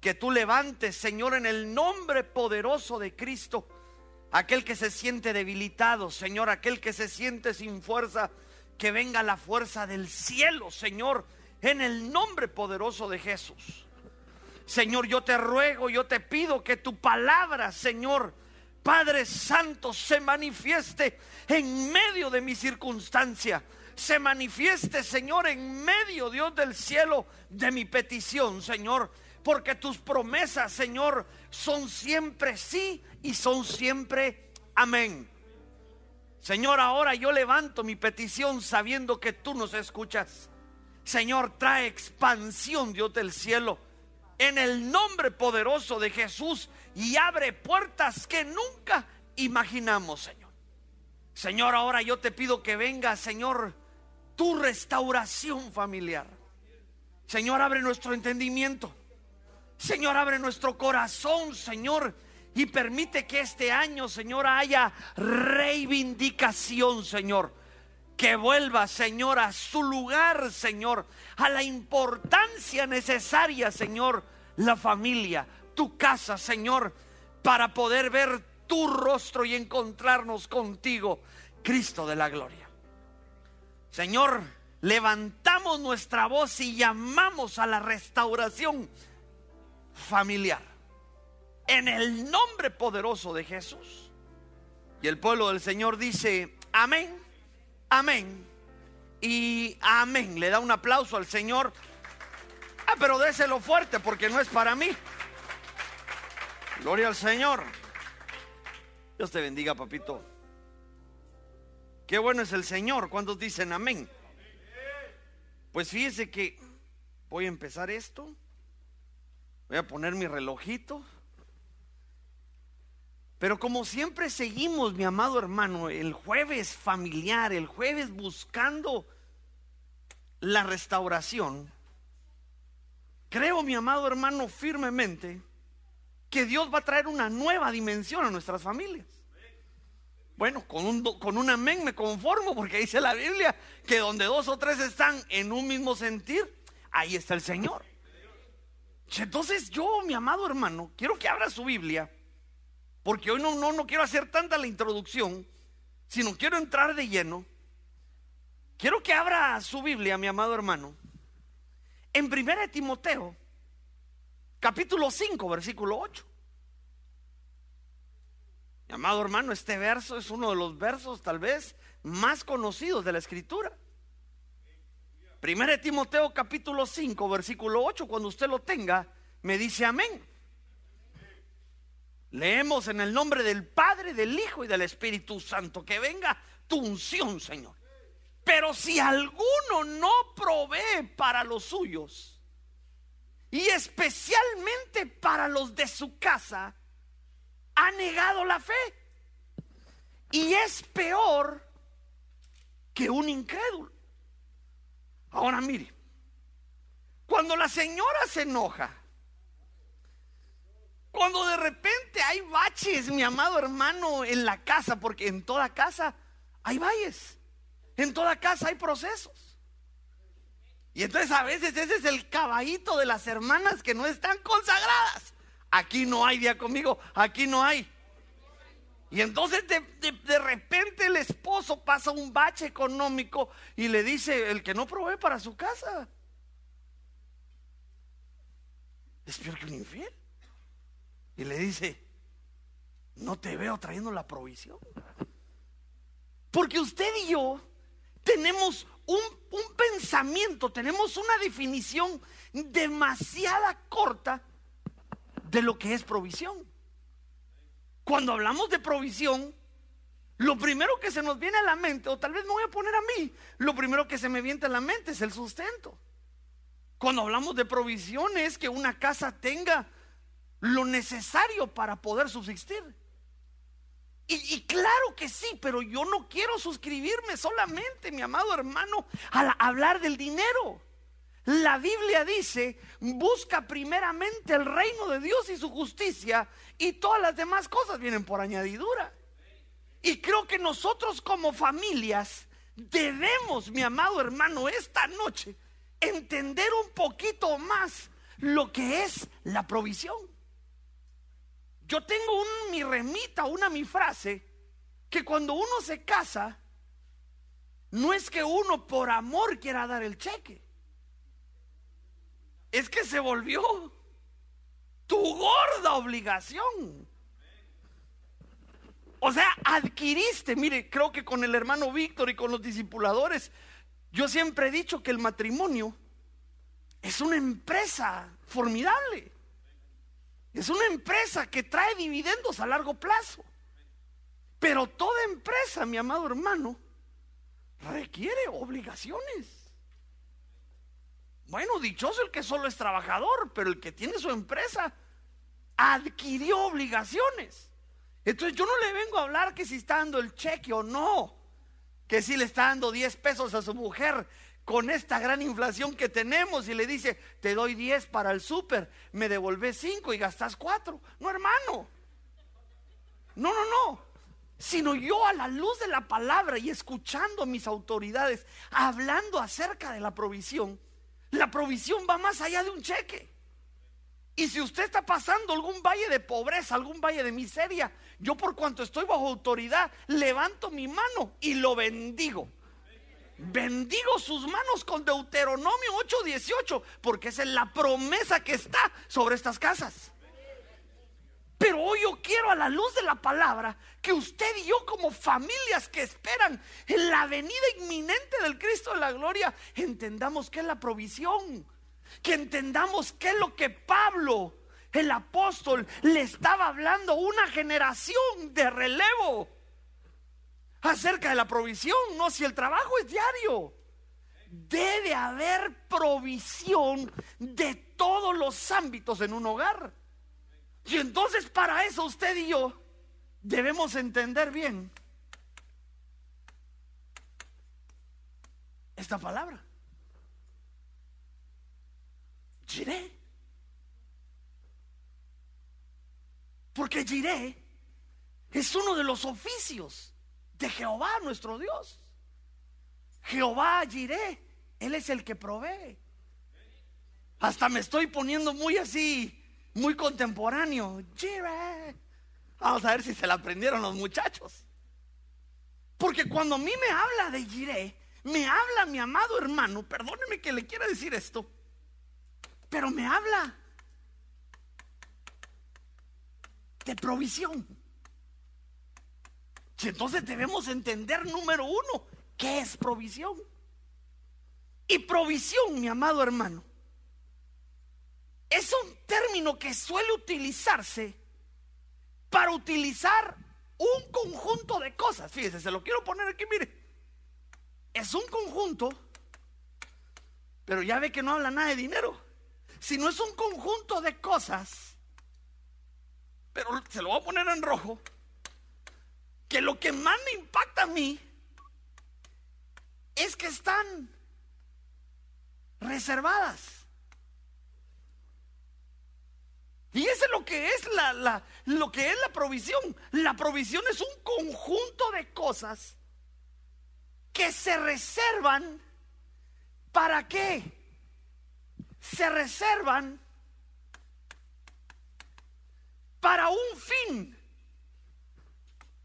Que tú levantes, Señor, en el nombre poderoso de Cristo, aquel que se siente debilitado, Señor, aquel que se siente sin fuerza, que venga la fuerza del cielo, Señor, en el nombre poderoso de Jesús. Señor, yo te ruego, yo te pido que tu palabra, Señor, Padre Santo, se manifieste en medio de mi circunstancia. Se manifieste, Señor, en medio, Dios del cielo, de mi petición, Señor. Porque tus promesas, Señor, son siempre sí y son siempre amén. Señor, ahora yo levanto mi petición sabiendo que tú nos escuchas. Señor, trae expansión, Dios del cielo, en el nombre poderoso de Jesús y abre puertas que nunca imaginamos, Señor. Señor, ahora yo te pido que venga, Señor, tu restauración familiar. Señor, abre nuestro entendimiento. Señor, abre nuestro corazón, Señor. Y permite que este año, Señor, haya reivindicación, Señor. Que vuelva, Señor, a su lugar, Señor. A la importancia necesaria, Señor. La familia, tu casa, Señor. Para poder ver tu rostro y encontrarnos contigo, Cristo de la gloria. Señor, levantamos nuestra voz y llamamos a la restauración familiar. En el nombre poderoso de Jesús. Y el pueblo del Señor dice, amén, amén y amén. Le da un aplauso al Señor. Ah, pero déselo fuerte porque no es para mí. Gloria al Señor. Dios te bendiga, papito. Qué bueno es el Señor. ¿Cuántos dicen amén? Pues fíjese que voy a empezar esto. Voy a poner mi relojito. Pero como siempre seguimos, mi amado hermano, el jueves familiar, el jueves buscando la restauración, creo, mi amado hermano, firmemente que Dios va a traer una nueva dimensión a nuestras familias. Bueno, con un, con un amén me conformo porque dice la Biblia que donde dos o tres están en un mismo sentir, ahí está el Señor. Entonces yo, mi amado hermano, quiero que abra su Biblia, porque hoy no, no, no quiero hacer tanta la introducción, sino quiero entrar de lleno. Quiero que abra su Biblia, mi amado hermano, en 1 Timoteo, capítulo 5, versículo 8. Amado hermano, este verso es uno de los versos tal vez más conocidos de la escritura. Primero Timoteo capítulo 5, versículo 8, cuando usted lo tenga, me dice amén. Leemos en el nombre del Padre, del Hijo y del Espíritu Santo, que venga tu unción, Señor. Pero si alguno no provee para los suyos, y especialmente para los de su casa, ha negado la fe. Y es peor que un incrédulo. Ahora mire, cuando la señora se enoja, cuando de repente hay baches, mi amado hermano, en la casa, porque en toda casa hay valles, en toda casa hay procesos. Y entonces a veces ese es el caballito de las hermanas que no están consagradas. Aquí no hay, día conmigo, aquí no hay. Y entonces de, repente el esposo pasa un bache económico y le dice, el que no provee para su casa, es peor que un infiel. Y le dice, no te veo trayendo la provisión. Porque usted y yo tenemos un, un pensamiento, tenemos una definición demasiada corta de lo que es provisión. Cuando hablamos de provisión, lo primero que se nos viene a la mente, o tal vez me voy a poner a mí, lo primero que se me viene a la mente es el sustento. Cuando hablamos de provisión es que una casa tenga lo necesario para poder subsistir. Y, claro que sí, pero yo no quiero suscribirme solamente, mi amado hermano, a hablar del dinero. La Biblia dice, busca primeramente el reino de Dios y su justicia y todas las demás cosas vienen por añadidura. Y creo que nosotros como familias debemos, mi amado hermano, esta noche entender un poquito más lo que es la provisión. Yo tengo un, mi remita, una mi frase, que cuando uno se casa, no es que uno por amor quiera dar el cheque. Es que se volvió tu gorda obligación. O sea, adquiriste, mire, creo que con el hermano Víctor y con los discipuladores, yo siempre he dicho que el matrimonio es una empresa formidable. Es una empresa que trae dividendos a largo plazo. Pero toda empresa, mi amado hermano, requiere obligaciones. Bueno, dichoso el que solo es trabajador, pero el que tiene su empresa adquirió obligaciones. Entonces yo no le vengo a hablar que si está dando el cheque o no, que si le está dando 10 pesos a su mujer con esta gran inflación que tenemos y le dice, te doy 10 para el súper, me devolves 5 y gastas 4. No, hermano. No, no, no sino yo a la luz de la palabra y escuchando a mis autoridades hablando acerca de la provisión, la provisión va más allá de un cheque. Y si usted está pasando algún valle de pobreza, algún valle de miseria, yo por cuanto estoy bajo autoridad, levanto mi mano y lo bendigo. Bendigo sus manos con Deuteronomio 8:18, porque esa es la promesa que está sobre estas casas. Pero hoy yo quiero a la luz de la palabra que usted y yo como familias que esperan en la venida inminente del Cristo de la gloria, entendamos qué es la provisión, que entendamos qué es lo que Pablo, el apóstol, le estaba hablando una generación de relevo acerca de la provisión, no si el trabajo es diario. Debe haber provisión de todos los ámbitos en un hogar. Y entonces para eso usted y yo debemos entender bien esta palabra. Giré. Porque giré es uno de los oficios de Jehová, nuestro Dios. Jehová giré, Él es el que provee. Hasta me estoy poniendo muy así muy contemporáneo. Vamos a ver si se la aprendieron los muchachos. Porque cuando a mí me habla de Jiré, me habla mi amado hermano, perdóneme que le quiera decir esto, pero me habla de provisión. Y entonces debemos entender, número uno, qué es provisión. Y provisión, mi amado hermano, es un término que suele utilizarse para utilizar un conjunto de cosas. Fíjese, se lo quiero poner aquí, mire. Es un conjunto, pero ya ve que no habla nada de dinero. Sino es un conjunto de cosas, pero se lo voy a poner en rojo, que lo que más me impacta a mí es que están reservadas. Y eso es lo que es la, lo que es la provisión. La provisión es un conjunto de cosas que se reservan. ¿Para qué? Se reservan para un fin.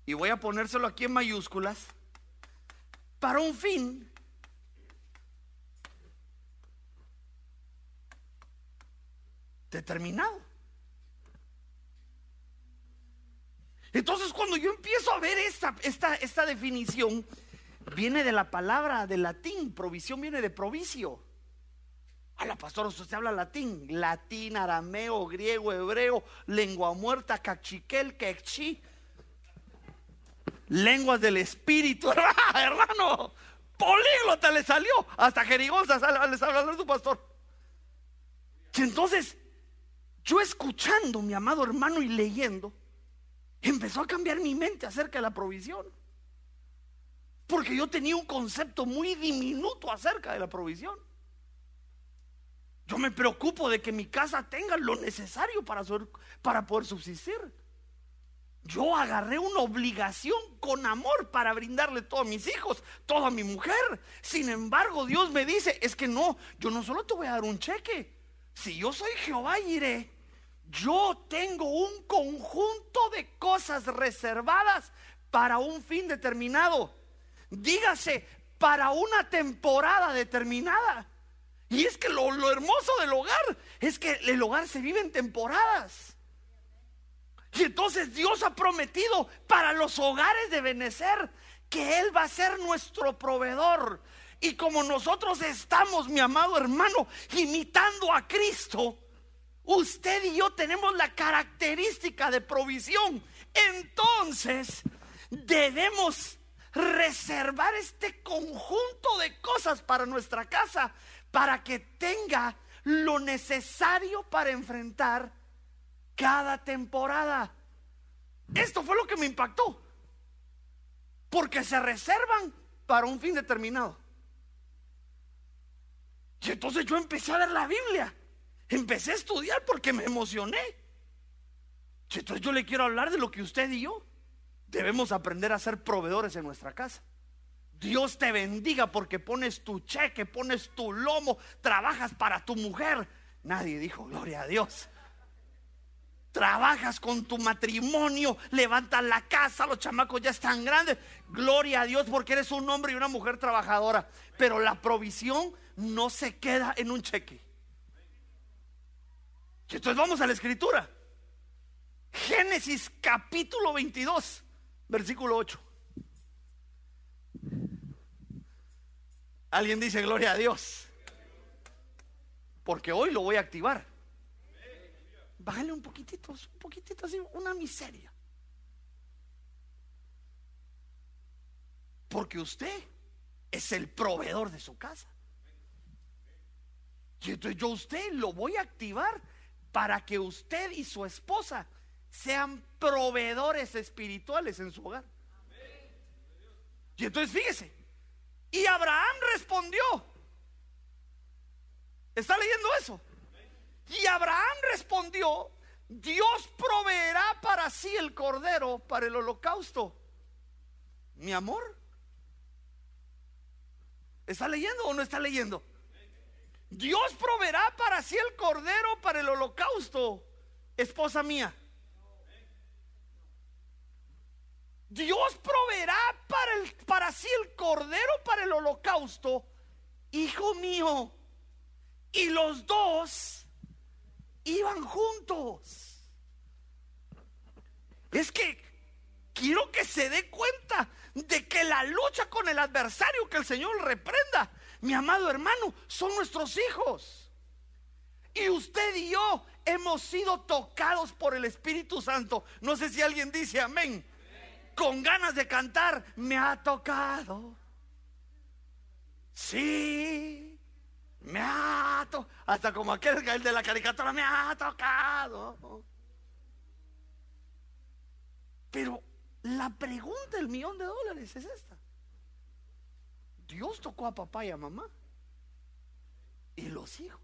Y voy a ponérselo aquí en mayúsculas. Para un fin determinado. Entonces cuando yo empiezo a ver esta, esta, esta definición, viene de la palabra de latín, provisión viene de provicio. A la pastora, usted habla latín, latín, arameo, griego, hebreo, lengua muerta, cachiquel, quechí, lenguas del espíritu, hermano, políglota le salió, hasta jerigonza le sale hablar su pastor. Y entonces, yo escuchando, mi amado hermano, y leyendo, empezó a cambiar mi mente acerca de la provisión. Porque yo tenía un concepto muy diminuto acerca de la provisión. Yo me preocupo de que mi casa tenga lo necesario para, para poder subsistir. Yo agarré una obligación con amor para brindarle todo a mis hijos, todo a mi mujer. Sin embargo, Dios me dice, es que no, yo no solo te voy a dar un cheque, si yo soy Jehová iré, yo tengo un conjunto de cosas reservadas para un fin determinado. Dígase, para una temporada determinada. Y es que lo, lo, hermoso del hogar es que el hogar se vive en temporadas. Y entonces Dios ha prometido para los hogares de Benecer que Él va a ser nuestro proveedor. Y como nosotros estamos, mi amado hermano, imitando a Cristo, usted y yo tenemos la característica de provisión. Entonces, debemos reservar este conjunto de cosas para nuestra casa, para que tenga lo necesario para enfrentar cada temporada. Esto fue lo que me impactó. Porque se reservan para un fin determinado. Y entonces yo empecé a ver la Biblia. Empecé a estudiar porque me emocioné. Entonces yo le quiero hablar de lo que usted y yo debemos aprender a ser proveedores en nuestra casa. Dios te bendiga porque pones tu cheque, pones tu lomo, trabajas para tu mujer. Nadie dijo, gloria a Dios trabajas con tu matrimonio, levantas la casa, los chamacos ya están grandes. Gloria a Dios porque eres un hombre y una mujer trabajadora. Pero la provisión no se queda en un cheque. Y entonces vamos a la escritura. Génesis capítulo 22, versículo 8. Alguien dice gloria a Dios. Porque hoy lo voy a activar. Bájale un poquitito, un poquitito así, una miseria. Porque usted es el proveedor de su casa. Y entonces yo usted lo voy a activar para que usted y su esposa sean proveedores espirituales en su hogar. Y entonces fíjese, y Abraham respondió. ¿Está leyendo eso? Y Abraham respondió, Dios proveerá para sí el cordero para el holocausto. Mi amor, ¿está leyendo o no está leyendo? Dios proveerá para sí el cordero para el holocausto, esposa mía. Dios proveerá para, el, para sí el cordero para el holocausto, hijo mío. Y los dos iban juntos. Es que quiero que se dé cuenta de que la lucha con el adversario que el Señor reprenda, mi amado hermano, son nuestros hijos. Y usted y yo hemos sido tocados por el Espíritu Santo. No sé si alguien dice amén. Con ganas de cantar, me ha tocado. Sí, me ha tocado. Hasta como aquel el de la caricatura, me ha tocado. Pero la pregunta del millón de dólares es esta. Dios tocó a papá y a mamá. Y los hijos.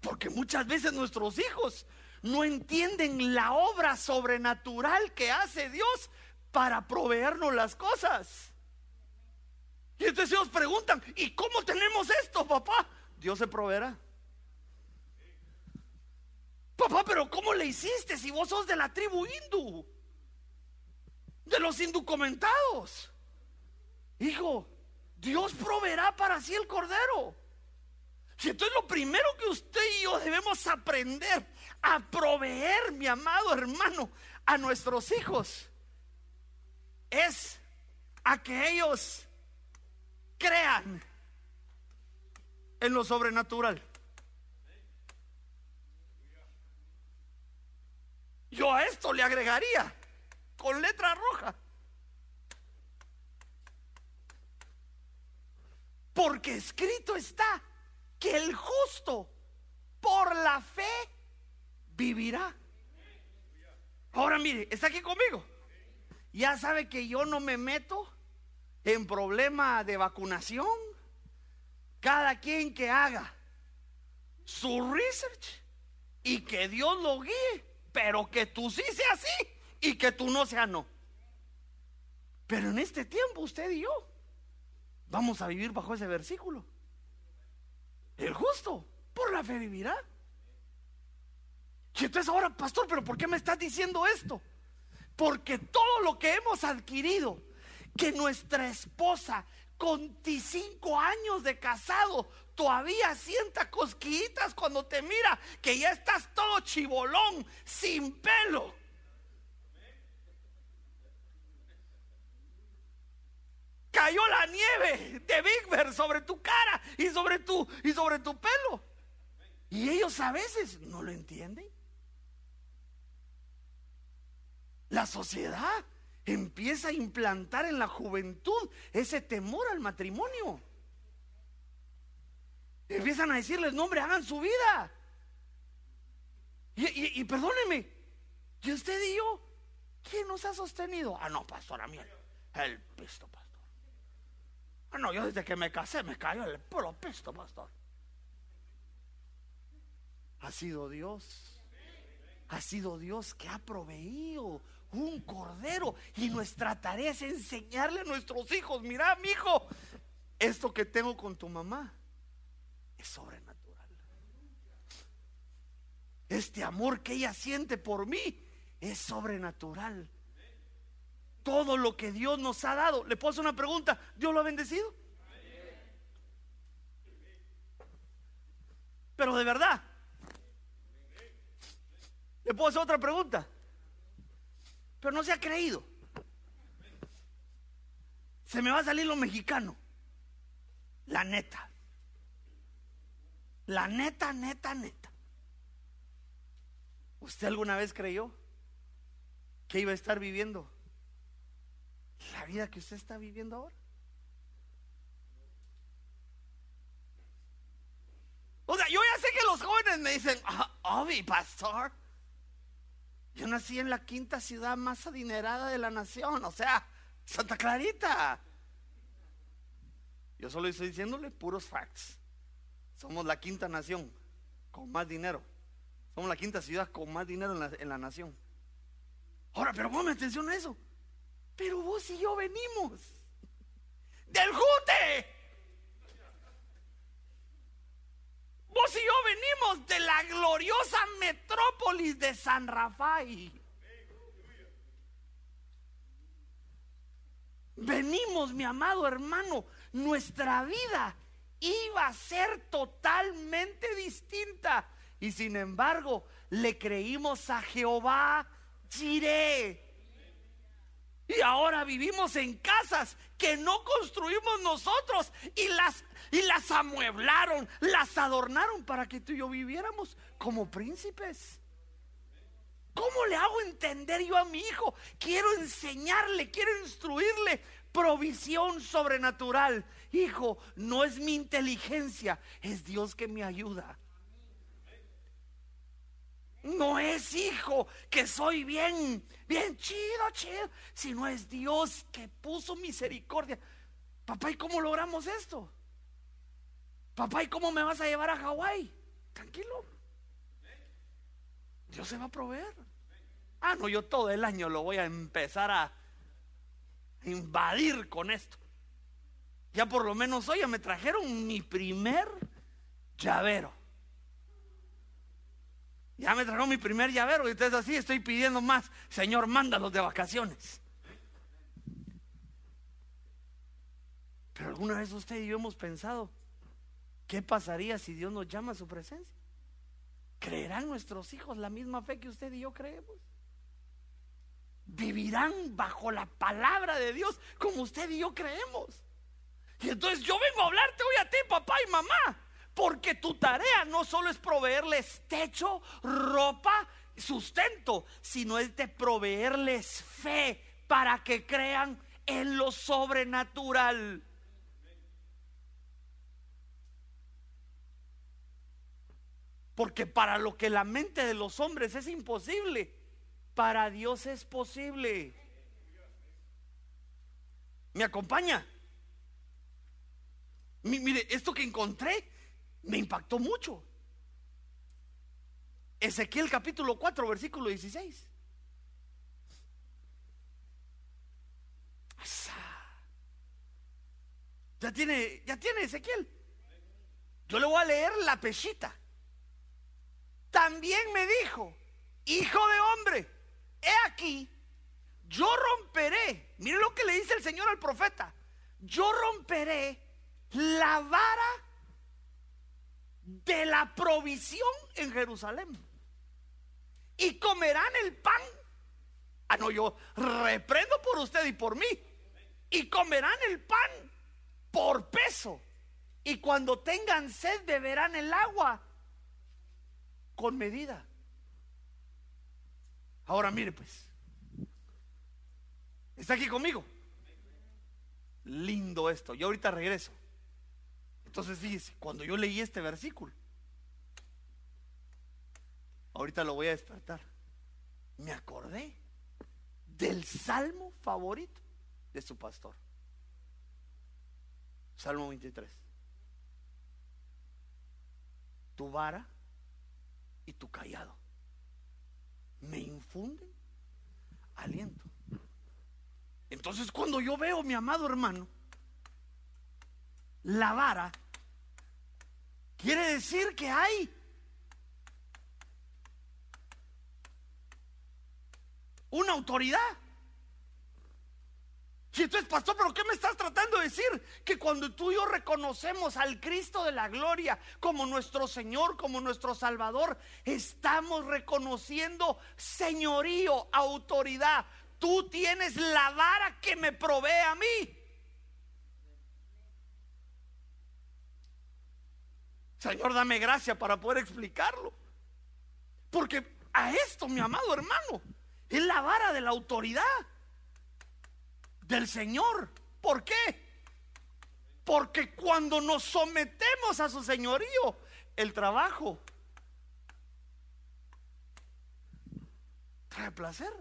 Porque muchas veces nuestros hijos no entienden la obra sobrenatural que hace Dios para proveernos las cosas. Y entonces ellos preguntan, ¿y cómo tenemos esto, papá? Dios se proveerá. Papá, pero ¿cómo le hiciste si vos sos de la tribu hindú? De los indocumentados. Hijo, Dios proveerá para sí el cordero. Y entonces lo primero que usted y yo debemos aprender a proveer, mi amado hermano, a nuestros hijos, es a que ellos crean en lo sobrenatural. Yo a esto le agregaría con letra roja. Porque escrito está que el justo por la fe vivirá. Ahora mire, está aquí conmigo. Ya sabe que yo no me meto en problema de vacunación, cada quien que haga su research y que Dios lo guíe, pero que tú sí seas sí y que tú no seas no. Pero en este tiempo usted y yo vamos a vivir bajo ese versículo. El justo por la fe vivirá. Y entonces ahora, pastor, pero ¿por qué me estás diciendo esto? Porque todo lo que hemos adquirido, que nuestra esposa con 25 años de casado todavía sienta cosquillitas cuando te mira, que ya estás todo chibolón, sin pelo. Cayó la nieve de Big sobre tu cara y sobre tu, y sobre tu pelo. Y ellos a veces no lo entienden. La sociedad empieza a implantar en la juventud ese temor al matrimonio. Empiezan a decirles, no hombre, hagan su vida. Y, perdóneme, ¿y usted y yo? ¿Quién nos ha sostenido? Ah, no, pastor, a mí el pisto, Ah, no, yo desde que me casé me cayó el puro pisto, pastor. Ha sido Dios. Ha sido Dios que ha proveído un cordero. Y nuestra tarea es enseñarle a nuestros hijos, mira, mi hijo, esto que tengo con tu mamá es sobrenatural. Este amor que ella siente por mí es sobrenatural. Todo lo que Dios nos ha dado. Le puedo hacer una pregunta. ¿Dios lo ha bendecido? Pero de verdad. Le puedo hacer otra pregunta. Pero no se ha creído. Se me va a salir lo mexicano. La neta. La neta, neta, neta. ¿Usted alguna vez creyó que iba a estar viviendo la vida que usted está viviendo ahora? O sea, yo ya sé que los jóvenes me dicen, oh, pastor, yo nací en la quinta ciudad más adinerada de la nación, o sea, Santa Clarita. Yo solo estoy diciéndole puros facts. Somos la quinta nación con más dinero. Somos la quinta ciudad con más dinero en la, nación. Ahora, pero ponme atención a eso. Pero vos y yo venimos del Jute. Vos y yo venimos de la gloriosa metrópolis de San Rafael. Venimos, mi amado hermano, nuestra vida iba a ser totalmente distinta. Y sin embargo, le creímos a Jehová Jireh. Y ahora vivimos en casas que no construimos nosotros y las y las amueblaron, las adornaron para que tú y yo viviéramos como príncipes. ¿Cómo le hago entender yo a mi hijo? Quiero enseñarle, quiero instruirle provisión sobrenatural. Hijo, no es mi inteligencia, es Dios que me ayuda. No es hijo que soy bien, bien chido, chido, sino es Dios que puso misericordia. Papá, ¿y cómo logramos esto? Papá, ¿y cómo me vas a llevar a Hawái? Tranquilo. Dios se va a proveer. Ah, no, yo todo el año lo voy a empezar a invadir con esto. Ya por lo menos hoy me trajeron mi primer llavero. Ya me trajeron mi primer llavero y entonces así estoy pidiendo más. Señor, mándalos de vacaciones. Pero alguna vez usted y yo hemos pensado, ¿qué pasaría si Dios nos llama a su presencia? ¿Creerán nuestros hijos la misma fe que usted y yo creemos? ¿Vivirán bajo la palabra de Dios como usted y yo creemos? Y entonces yo vengo a hablarte hoy a ti, papá y mamá, porque tu tarea no solo es proveerles techo, ropa, sustento, sino es de proveerles fe para que crean en lo sobrenatural. Porque para lo que la mente de los hombres es imposible, para Dios es posible. ¿Me acompaña? Mire, esto que encontré me impactó mucho. Ezequiel capítulo 4, versículo 16. Ya tiene, ya tiene Ezequiel. Yo le voy a leer la pechita. También me dijo, hijo de hombre, he aquí, yo romperé, mire lo que le dice el Señor al profeta, yo romperé la vara de la provisión en Jerusalén. Y comerán el pan. Ah, no, yo reprendo por usted y por mí. Y comerán el pan por peso. Y cuando tengan sed beberán el agua con medida. Ahora mire pues. ¿Está aquí conmigo? Lindo esto. Yo ahorita regreso. Entonces fíjese, cuando yo leí este versículo, ahorita lo voy a despertar, me acordé del salmo favorito de su pastor. Salmo 23. Tu vara y tu callado me infunden aliento. Entonces cuando yo veo, mi amado hermano, la vara, quiere decir que hay una autoridad. Y entonces, pastor, ¿pero qué me estás tratando de decir? Que cuando tú y yo reconocemos al Cristo de la gloria como nuestro Señor, como nuestro Salvador, estamos reconociendo señorío, autoridad. Tú tienes la vara que me provee a mí. Señor, dame gracia para poder explicarlo. Porque a esto, mi amado hermano, es la vara de la autoridad del Señor. ¿Por qué? Porque cuando nos sometemos a su señorío, el trabajo trae placer.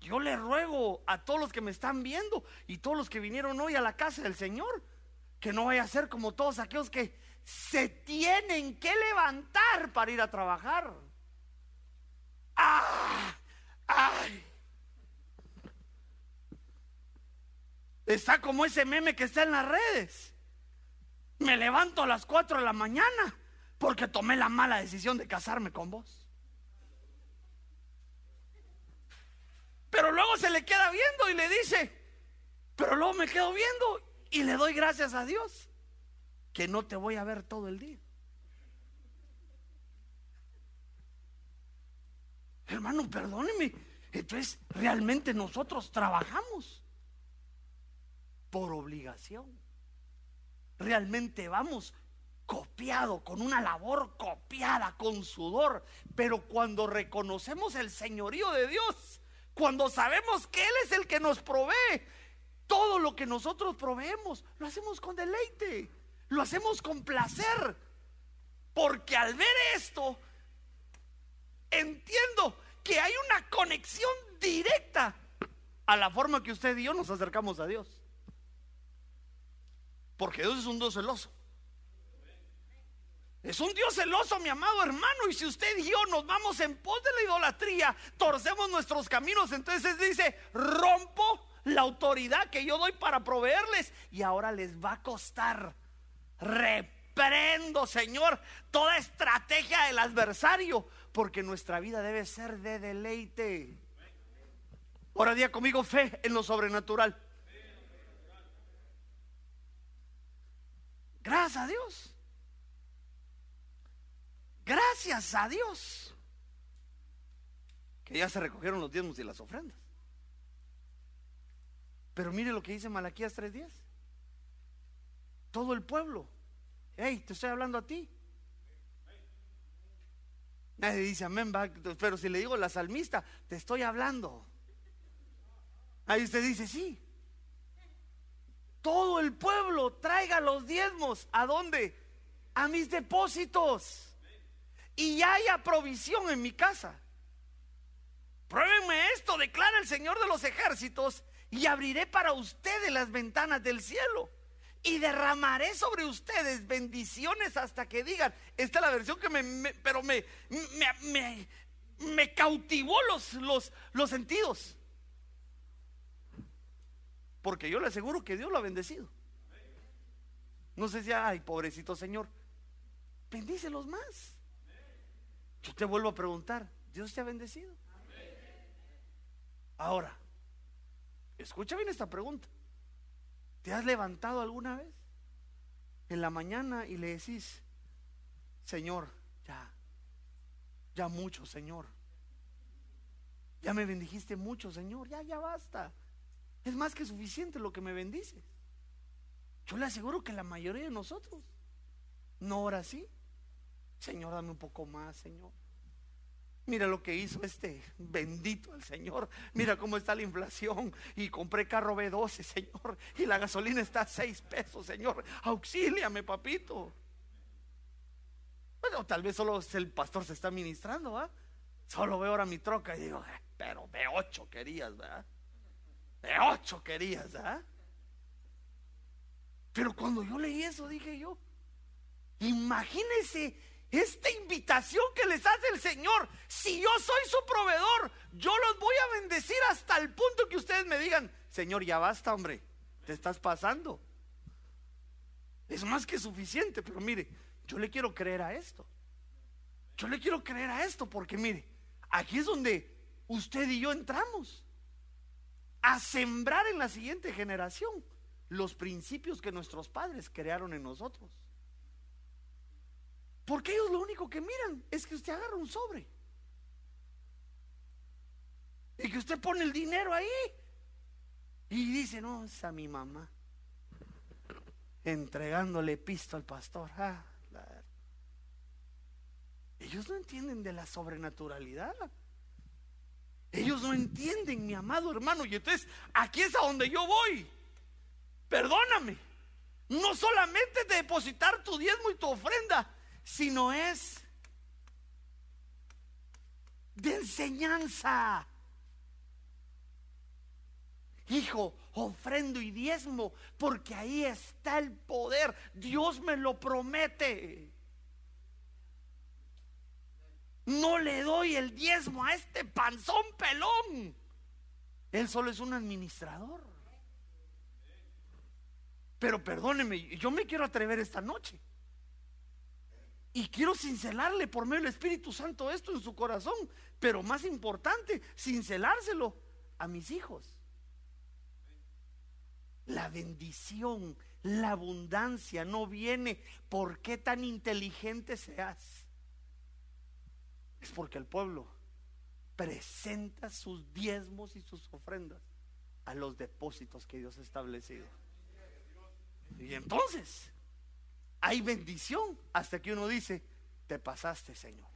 Yo le ruego a todos los que me están viendo y todos los que vinieron hoy a la casa del Señor, que no vaya a ser como todos aquellos que se tienen que levantar para ir a trabajar. ¡Ah! ¡Ay! Está como ese meme que está en las redes. Me levanto a las 4 de la mañana porque tomé la mala decisión de casarme con vos. Pero luego se le queda viendo y le dice, pero luego me quedo viendo y le doy gracias a Dios que no te voy a ver todo el día. Hermano, perdóneme. Entonces, realmente nosotros trabajamos por obligación. Realmente vamos copiado, con una labor copiada, con sudor. Pero cuando reconocemos el señorío de Dios, cuando sabemos que Él es el que nos provee, todo lo que nosotros proveemos, lo hacemos con deleite, lo hacemos con placer. Porque al ver esto, entiendo que hay una conexión directa a la forma que usted y yo nos acercamos a Dios. Porque Dios es un Dios celoso. Es un Dios celoso, mi amado hermano. Y si usted y yo nos vamos en pos de la idolatría, torcemos nuestros caminos, entonces dice, rompo la autoridad que yo doy para proveerles y ahora les va a costar. Reprendo, Señor, toda estrategia del adversario, porque nuestra vida debe ser de deleite. Ahora día conmigo fe en lo sobrenatural. Gracias a Dios. Gracias a Dios. Que ya se recogieron los diezmos y las ofrendas. Pero mire lo que dice Malaquías 3:10. Todo el pueblo. Hey, te estoy hablando a ti. Nadie dice amén, pero si le digo la salmista, te estoy hablando. Ahí usted dice, sí, todo el pueblo traiga los diezmos. ¿A dónde? A mis depósitos. Y ya haya provisión en mi casa. Pruébenme esto, declara el Señor de los ejércitos, y abriré para ustedes las ventanas del cielo. Y derramaré sobre ustedes bendiciones hasta que digan, esta es la versión que me, pero me, me, cautivó los, los, los sentidos. Porque yo le aseguro que Dios lo ha bendecido. No sé si, ay, pobrecito Señor, bendícelos más. Yo te vuelvo a preguntar, ¿Dios te ha bendecido? Ahora, escucha bien esta pregunta. ¿Te has levantado alguna vez en la mañana y le decís, Señor, ya, ya mucho, Señor? Ya me bendijiste mucho, Señor, ya, ya basta. Es más que suficiente lo que me bendices. Yo le aseguro que la mayoría de nosotros no ora así. Señor, dame un poco más, Señor. Mira lo que hizo este bendito el Señor. Mira cómo está la inflación. Y compré carro B12, Señor. Y la gasolina está a 6 pesos, Señor. Auxíliame, papito. Bueno, tal vez solo el pastor se está ministrando, ¿va? Solo veo ahora mi troca y digo, eh, pero B8 querías, ¿verdad? B8 querías, ¿verdad? Pero cuando yo leí eso, dije yo, imagínese esta invitación que les hace el Señor. Si yo soy su proveedor, yo los voy a bendecir hasta el punto que ustedes me digan, Señor, ya basta, hombre, te estás pasando. Es más que suficiente, pero mire, yo le quiero creer a esto. Yo le quiero creer a esto porque mire, aquí es donde usted y yo entramos a sembrar en la siguiente generación los principios que nuestros padres crearon en nosotros. Porque ellos lo único que miran es que usted agarra un sobre. Y que usted pone el dinero ahí. Y dice, no, es a mi mamá. Entregándole pisto al pastor. Ah, ellos no entienden de la sobrenaturalidad. Ellos no entienden, mi amado hermano. Y entonces aquí es a donde yo voy. Perdóname. No solamente depositar tu diezmo y tu ofrenda, sino es de enseñanza. Hijo, ofrendo y diezmo, porque ahí está el poder. Dios me lo promete. No le doy el diezmo a este panzón pelón. Él solo es un administrador. Pero perdóneme, yo me quiero atrever esta noche. Y quiero cincelarle por medio del Espíritu Santo esto en su corazón. Pero más importante, cincelárselo a mis hijos. La bendición, la abundancia no viene por qué tan inteligente seas. Es porque el pueblo presenta sus diezmos y sus ofrendas a los depósitos que Dios ha establecido. Y entonces, hay bendición hasta que uno dice, te pasaste, Señor.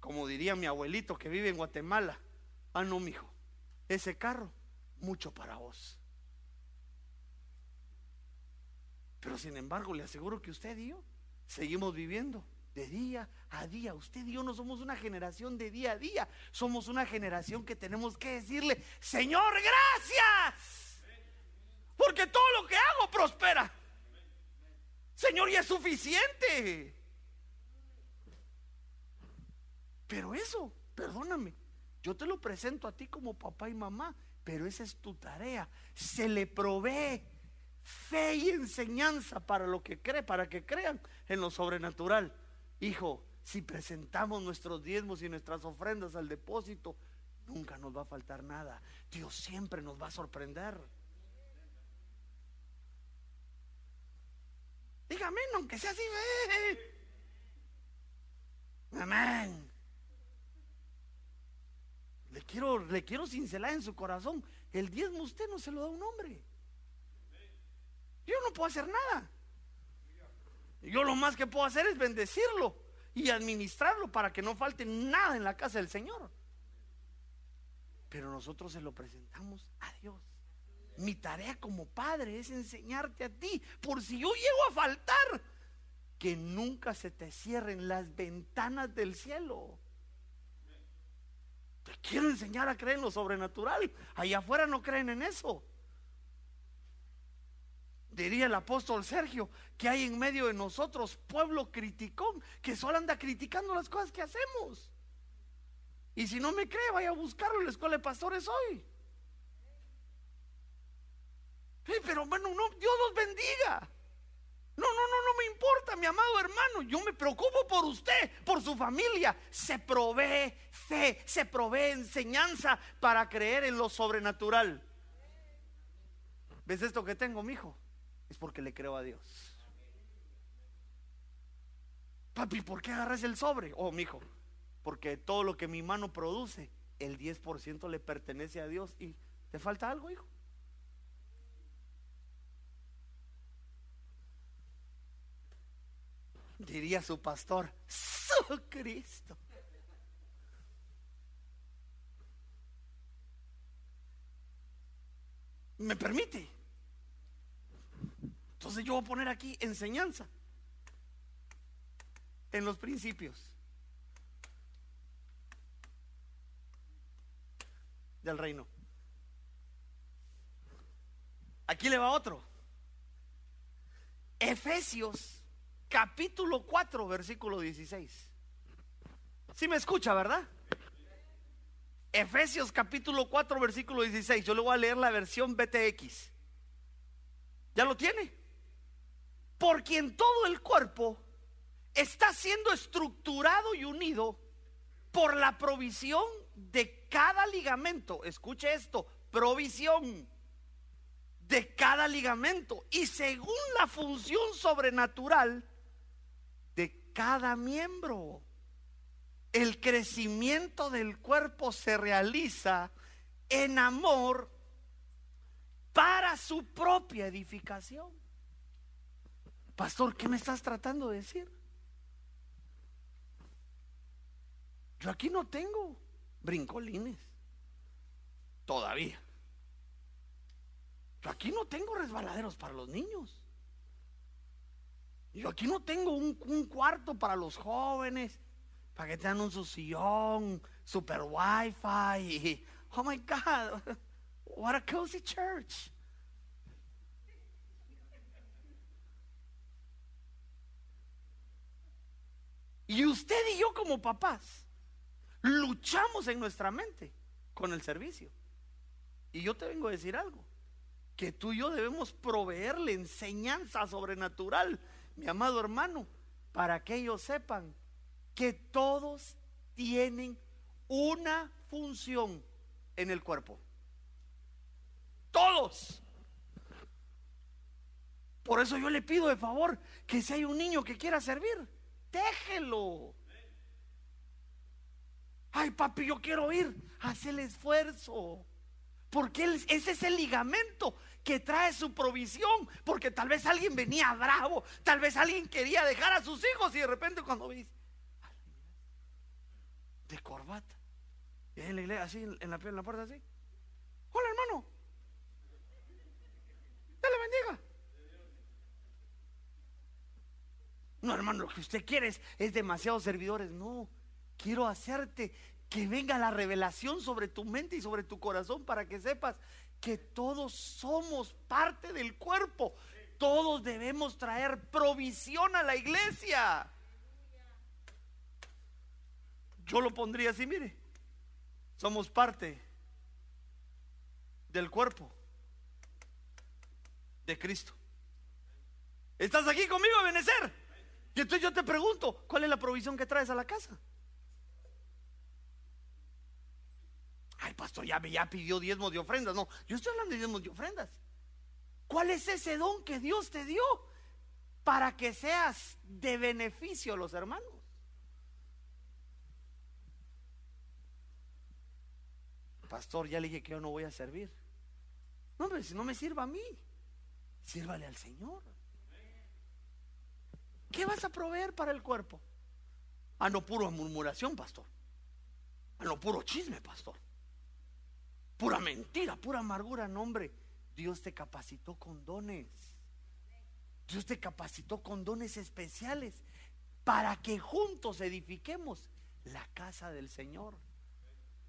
Como diría mi abuelito que vive en Guatemala, ah, no, mijo, ese carro, mucho para vos. Pero sin embargo, le aseguro que usted y yo seguimos viviendo de día a día. Usted y yo no somos una generación de día a día, somos una generación que tenemos que decirle, Señor, gracias. Porque todo lo que hago prospera. Señor, y es suficiente. Pero eso, perdóname, yo te lo presento a ti como papá y mamá, pero esa es tu tarea. Se le provee fe y enseñanza para lo que cree, para que crean en lo sobrenatural. Hijo, si presentamos nuestros diezmos y nuestras ofrendas al depósito, nunca nos va a faltar nada. Dios siempre nos va a sorprender. Dígame, aunque sea así. Amén. Le quiero, le quiero cincelar en su corazón. El diezmo usted no se lo da a un hombre. Yo no puedo hacer nada. Yo lo más que puedo hacer es bendecirlo y administrarlo para que no falte nada en la casa del Señor. Pero nosotros se lo presentamos a Dios. Mi tarea como padre es enseñarte a ti, por si yo llego a faltar, que nunca se te cierren las ventanas del cielo. Te quiero enseñar a creer en lo sobrenatural. Allá afuera no creen en eso. Diría el apóstol Sergio que hay en medio de nosotros pueblo criticón que solo anda criticando las cosas que hacemos. Y si no me cree, vaya a buscarlo en la escuela de pastores hoy. Pero bueno, no, Dios los bendiga. No, no, no, no me importa, mi amado hermano. Yo me preocupo por usted, por su familia. Se provee fe, se provee enseñanza para creer en lo sobrenatural. ¿Ves esto que tengo, mi hijo? Es porque le creo a Dios. Papi, ¿por qué agarras el sobre? Oh, mi hijo, porque todo lo que mi mano produce, el 10% le pertenece a Dios y te falta algo, hijo. Diría su pastor, su Cristo. ¿Me permite? Entonces yo voy a poner aquí enseñanza en los principios del reino. Aquí le va otro. Efesios capítulo 4, versículo 16. Si me escucha, ¿verdad? Efesios capítulo 4, versículo 16. Yo le voy a leer la versión BTX. ¿Ya lo tiene? Por quien todo el cuerpo está siendo estructurado y unido por la provisión de cada ligamento. Escuche esto, provisión de cada ligamento. Y según la función sobrenatural cada miembro. El crecimiento del cuerpo se realiza en amor para su propia edificación. Pastor, ¿qué me estás tratando de decir? Yo aquí no tengo brincolines. Todavía. Yo aquí no tengo resbaladeros para los niños. Yo aquí no tengo un, cuarto para los jóvenes, para que tengan un su sillón, super wifi. oh my God, what a cozy church. Y usted y yo como papás luchamos en nuestra mente con el servicio. Y yo te vengo a decir algo, que tú y yo debemos proveerle enseñanza sobrenatural mi amado hermano, para que ellos sepan que todos tienen una función en el cuerpo. Todos. Por eso yo le pido de favor que si hay un niño que quiera servir, déjelo. Ay, papi, yo quiero ir. Haz el esfuerzo. Porque ese es el ligamento que trae su provisión, porque tal vez alguien venía bravo, tal vez alguien quería dejar a sus hijos y de repente cuando ves de corbata, y en la iglesia así, en la, en la puerta así, hola hermano, Dios le bendiga. No, hermano, lo que usted quiere es, es demasiados servidores. No, quiero hacerte que venga la revelación sobre tu mente y sobre tu corazón para que sepas que todos somos parte del cuerpo. Todos debemos traer provisión a la iglesia. Yo lo pondría así, mire. Somos parte del cuerpo de Cristo. ¿Estás aquí conmigo, Benecer? Y entonces yo te pregunto, ¿cuál es la provisión que traes a la casa? Ay, pastor, ya, ya pidió diezmos de ofrendas. No, yo estoy hablando de diezmos de ofrendas. ¿Cuál es ese don que Dios te dio para que seas de beneficio a los hermanos? Pastor, ya le dije que yo no voy a servir. No, pero si no me sirva a mí, sírvale al Señor. ¿Qué vas a proveer para el cuerpo? A no puro murmuración, pastor. A no puro chisme, pastor. Pura mentira, pura amargura, no hombre. Dios te capacitó con dones. Dios te capacitó con dones especiales para que juntos edifiquemos la casa del Señor.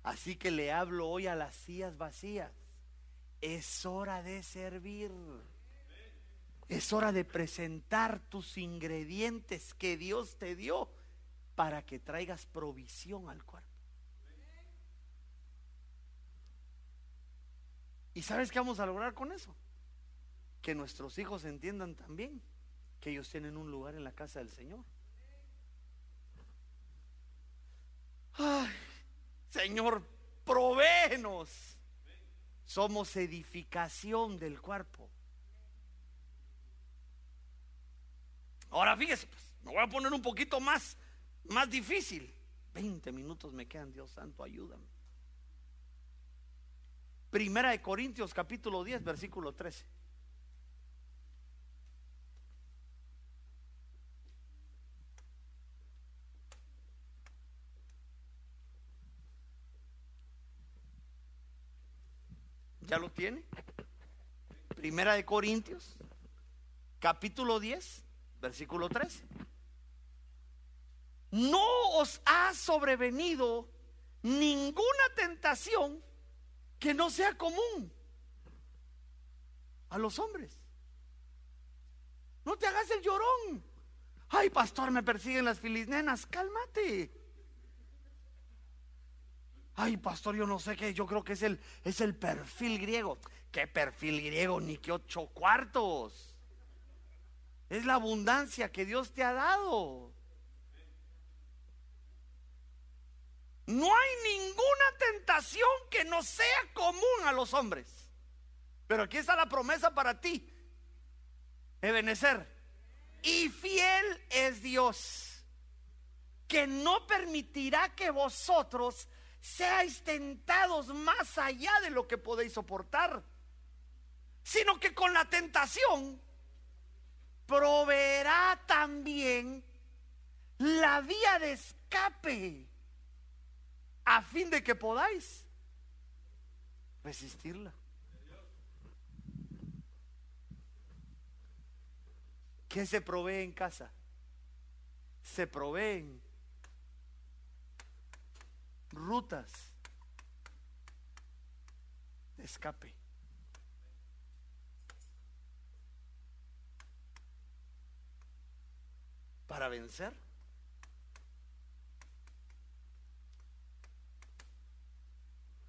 Así que le hablo hoy a las sillas vacías. Es hora de servir. Es hora de presentar tus ingredientes que Dios te dio para que traigas provisión al cuerpo. ¿Y sabes qué vamos a lograr con eso? que nuestros hijos entiendan también que ellos tienen un lugar en la casa del Señor. Ay, Señor, provéenos. Somos edificación del cuerpo. Ahora fíjese, pues, me voy a poner un poquito más, más difícil. 20 minutos me quedan, Dios santo, ayúdame. Primera de Corintios capítulo 10, versículo 13. ¿Ya lo tiene? Primera de Corintios, capítulo 10, versículo 13. No os ha sobrevenido ninguna tentación que no sea común a los hombres. No te hagas el llorón. Ay, pastor, me persiguen las filisnenas. Cálmate. Ay, pastor, yo no sé qué, yo creo que es el, es el perfil griego. ¿Qué perfil griego? Ni que ocho cuartos. Es la abundancia que Dios te ha dado. No hay ninguna tentación que no sea común a los hombres. Pero aquí está la promesa para ti. Ebenecer. Y fiel es Dios, que no permitirá que vosotros seáis tentados más allá de lo que podéis soportar, sino que con la tentación proveerá también la vía de escape a fin de que podáis resistirla. ¿Qué se provee en casa? Se proveen rutas de escape. Para vencer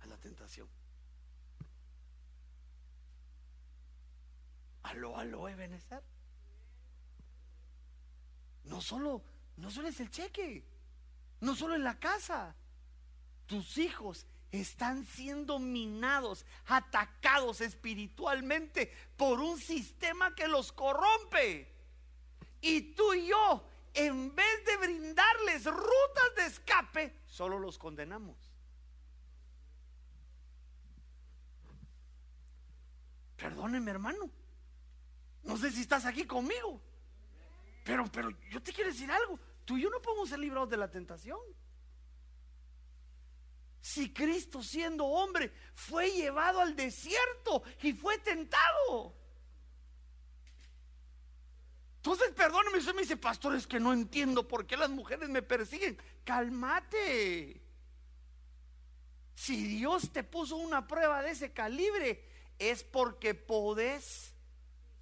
a la tentación. Aló, aló, Ebenezer. No solo, no solo es el cheque, no solo en la casa tus hijos están siendo minados, atacados espiritualmente por un sistema que los corrompe. Y tú y yo, en vez de brindarles rutas de escape, solo los condenamos. Perdóneme, hermano. No sé si estás aquí conmigo. Pero, pero yo te quiero decir algo. Tú y yo no podemos ser librados de la tentación. Si Cristo siendo hombre fue llevado al desierto y fue tentado. Entonces, perdóneme, usted me dice, pastor, es que no entiendo por qué las mujeres me persiguen. Cálmate. Si Dios te puso una prueba de ese calibre, es porque podés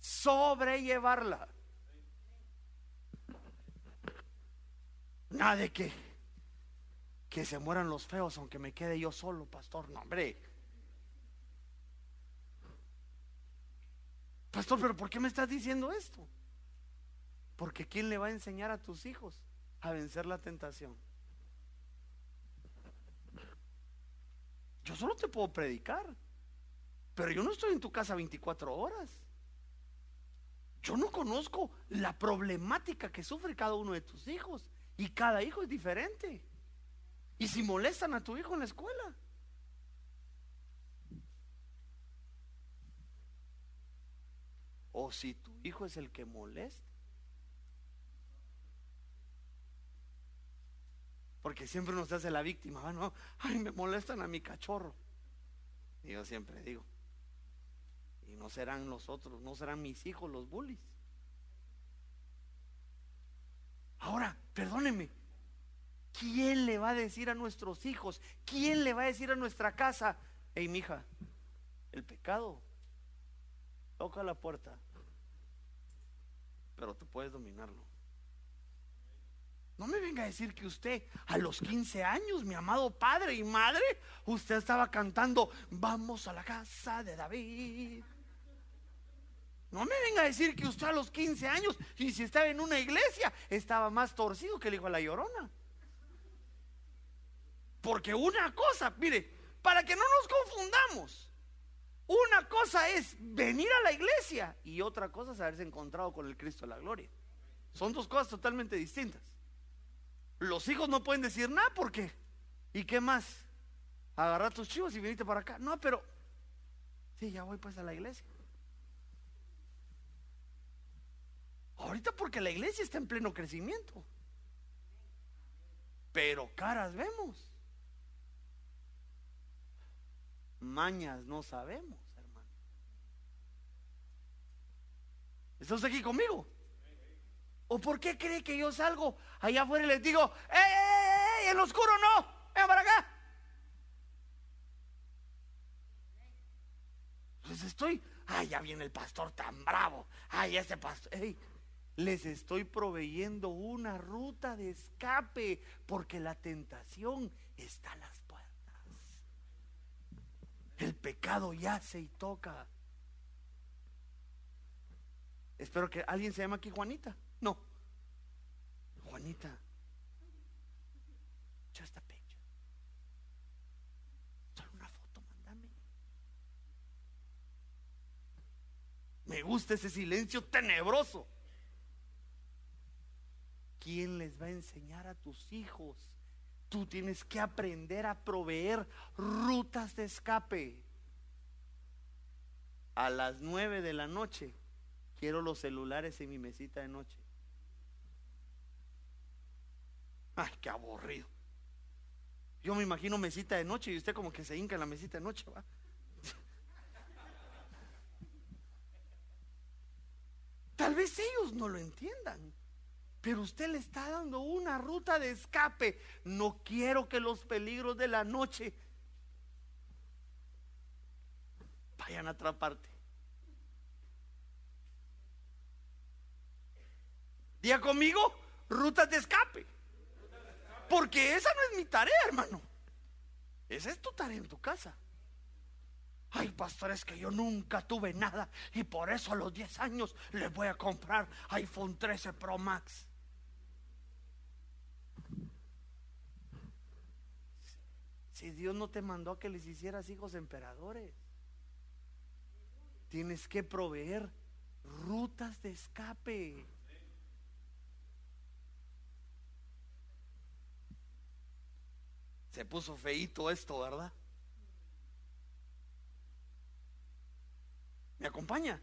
sobrellevarla. Nada de que que se mueran los feos aunque me quede yo solo, pastor. No, hombre. Pastor, pero ¿por qué me estás diciendo esto? Porque ¿quién le va a enseñar a tus hijos a vencer la tentación? Yo solo te puedo predicar, pero yo no estoy en tu casa 24 horas. Yo no conozco la problemática que sufre cada uno de tus hijos y cada hijo es diferente. Y si molestan a tu hijo en la escuela. O si tu hijo es el que molesta. Porque siempre nos hace la víctima. No, ay, me molestan a mi cachorro. Y yo siempre digo. No serán los otros, no serán mis hijos los bullies. Ahora, perdóneme, ¿Quién le va a decir a nuestros hijos? ¿Quién le va a decir a nuestra casa? Hey, mija, el pecado toca la puerta, pero tú puedes dominarlo. No me venga a decir que usted a los 15 años, mi amado padre y madre, usted estaba cantando, vamos a la casa de David. No me venga a decir que usted a los 15 años y si estaba en una iglesia estaba más torcido que el hijo de la llorona. Porque una cosa, mire, para que no nos confundamos, una cosa es venir a la iglesia y otra cosa es haberse encontrado con el Cristo de la gloria. Son dos cosas totalmente distintas. Los hijos no pueden decir nada porque, ¿y qué más? Agarra tus chivos y viniste para acá. No, pero, sí, ya voy pues a la iglesia. Ahorita porque la iglesia está en pleno crecimiento. Pero caras vemos. Mañas no sabemos, hermano. ¿Está usted aquí conmigo? ¿O por qué cree que yo salgo allá afuera y les digo, ¡Ey, ey, ey! En oscuro no, ven para acá. Les estoy, ay, ya viene el pastor tan bravo. Ay, ese pastor, ey, les estoy proveyendo una ruta de escape porque la tentación está a las puertas. El pecado yace y toca. Espero que alguien se llame aquí Juanita. No. Juanita. Just a picture. Solo una foto, mándame. Me gusta ese silencio tenebroso. ¿Quién les va a enseñar a tus hijos? Tú tienes que aprender a proveer rutas de escape. A las nueve de la noche quiero los celulares en mi mesita de noche. Ay, qué aburrido. Yo me imagino mesita de noche y usted como que se hinca en la mesita de noche, ¿va? Tal vez ellos no lo entiendan. Pero usted le está dando una ruta de escape. No quiero que los peligros de la noche vayan a atraparte. Día conmigo, rutas de escape. Porque esa no es mi tarea, hermano. Esa es tu tarea en tu casa. Ay, pastor, es que yo nunca tuve nada y por eso a los 10 años les voy a comprar iPhone 13 Pro Max. Si Dios no te mandó a que les hicieras hijos emperadores, tienes que proveer rutas de escape. Se puso feito esto, ¿verdad? ¿Me acompaña?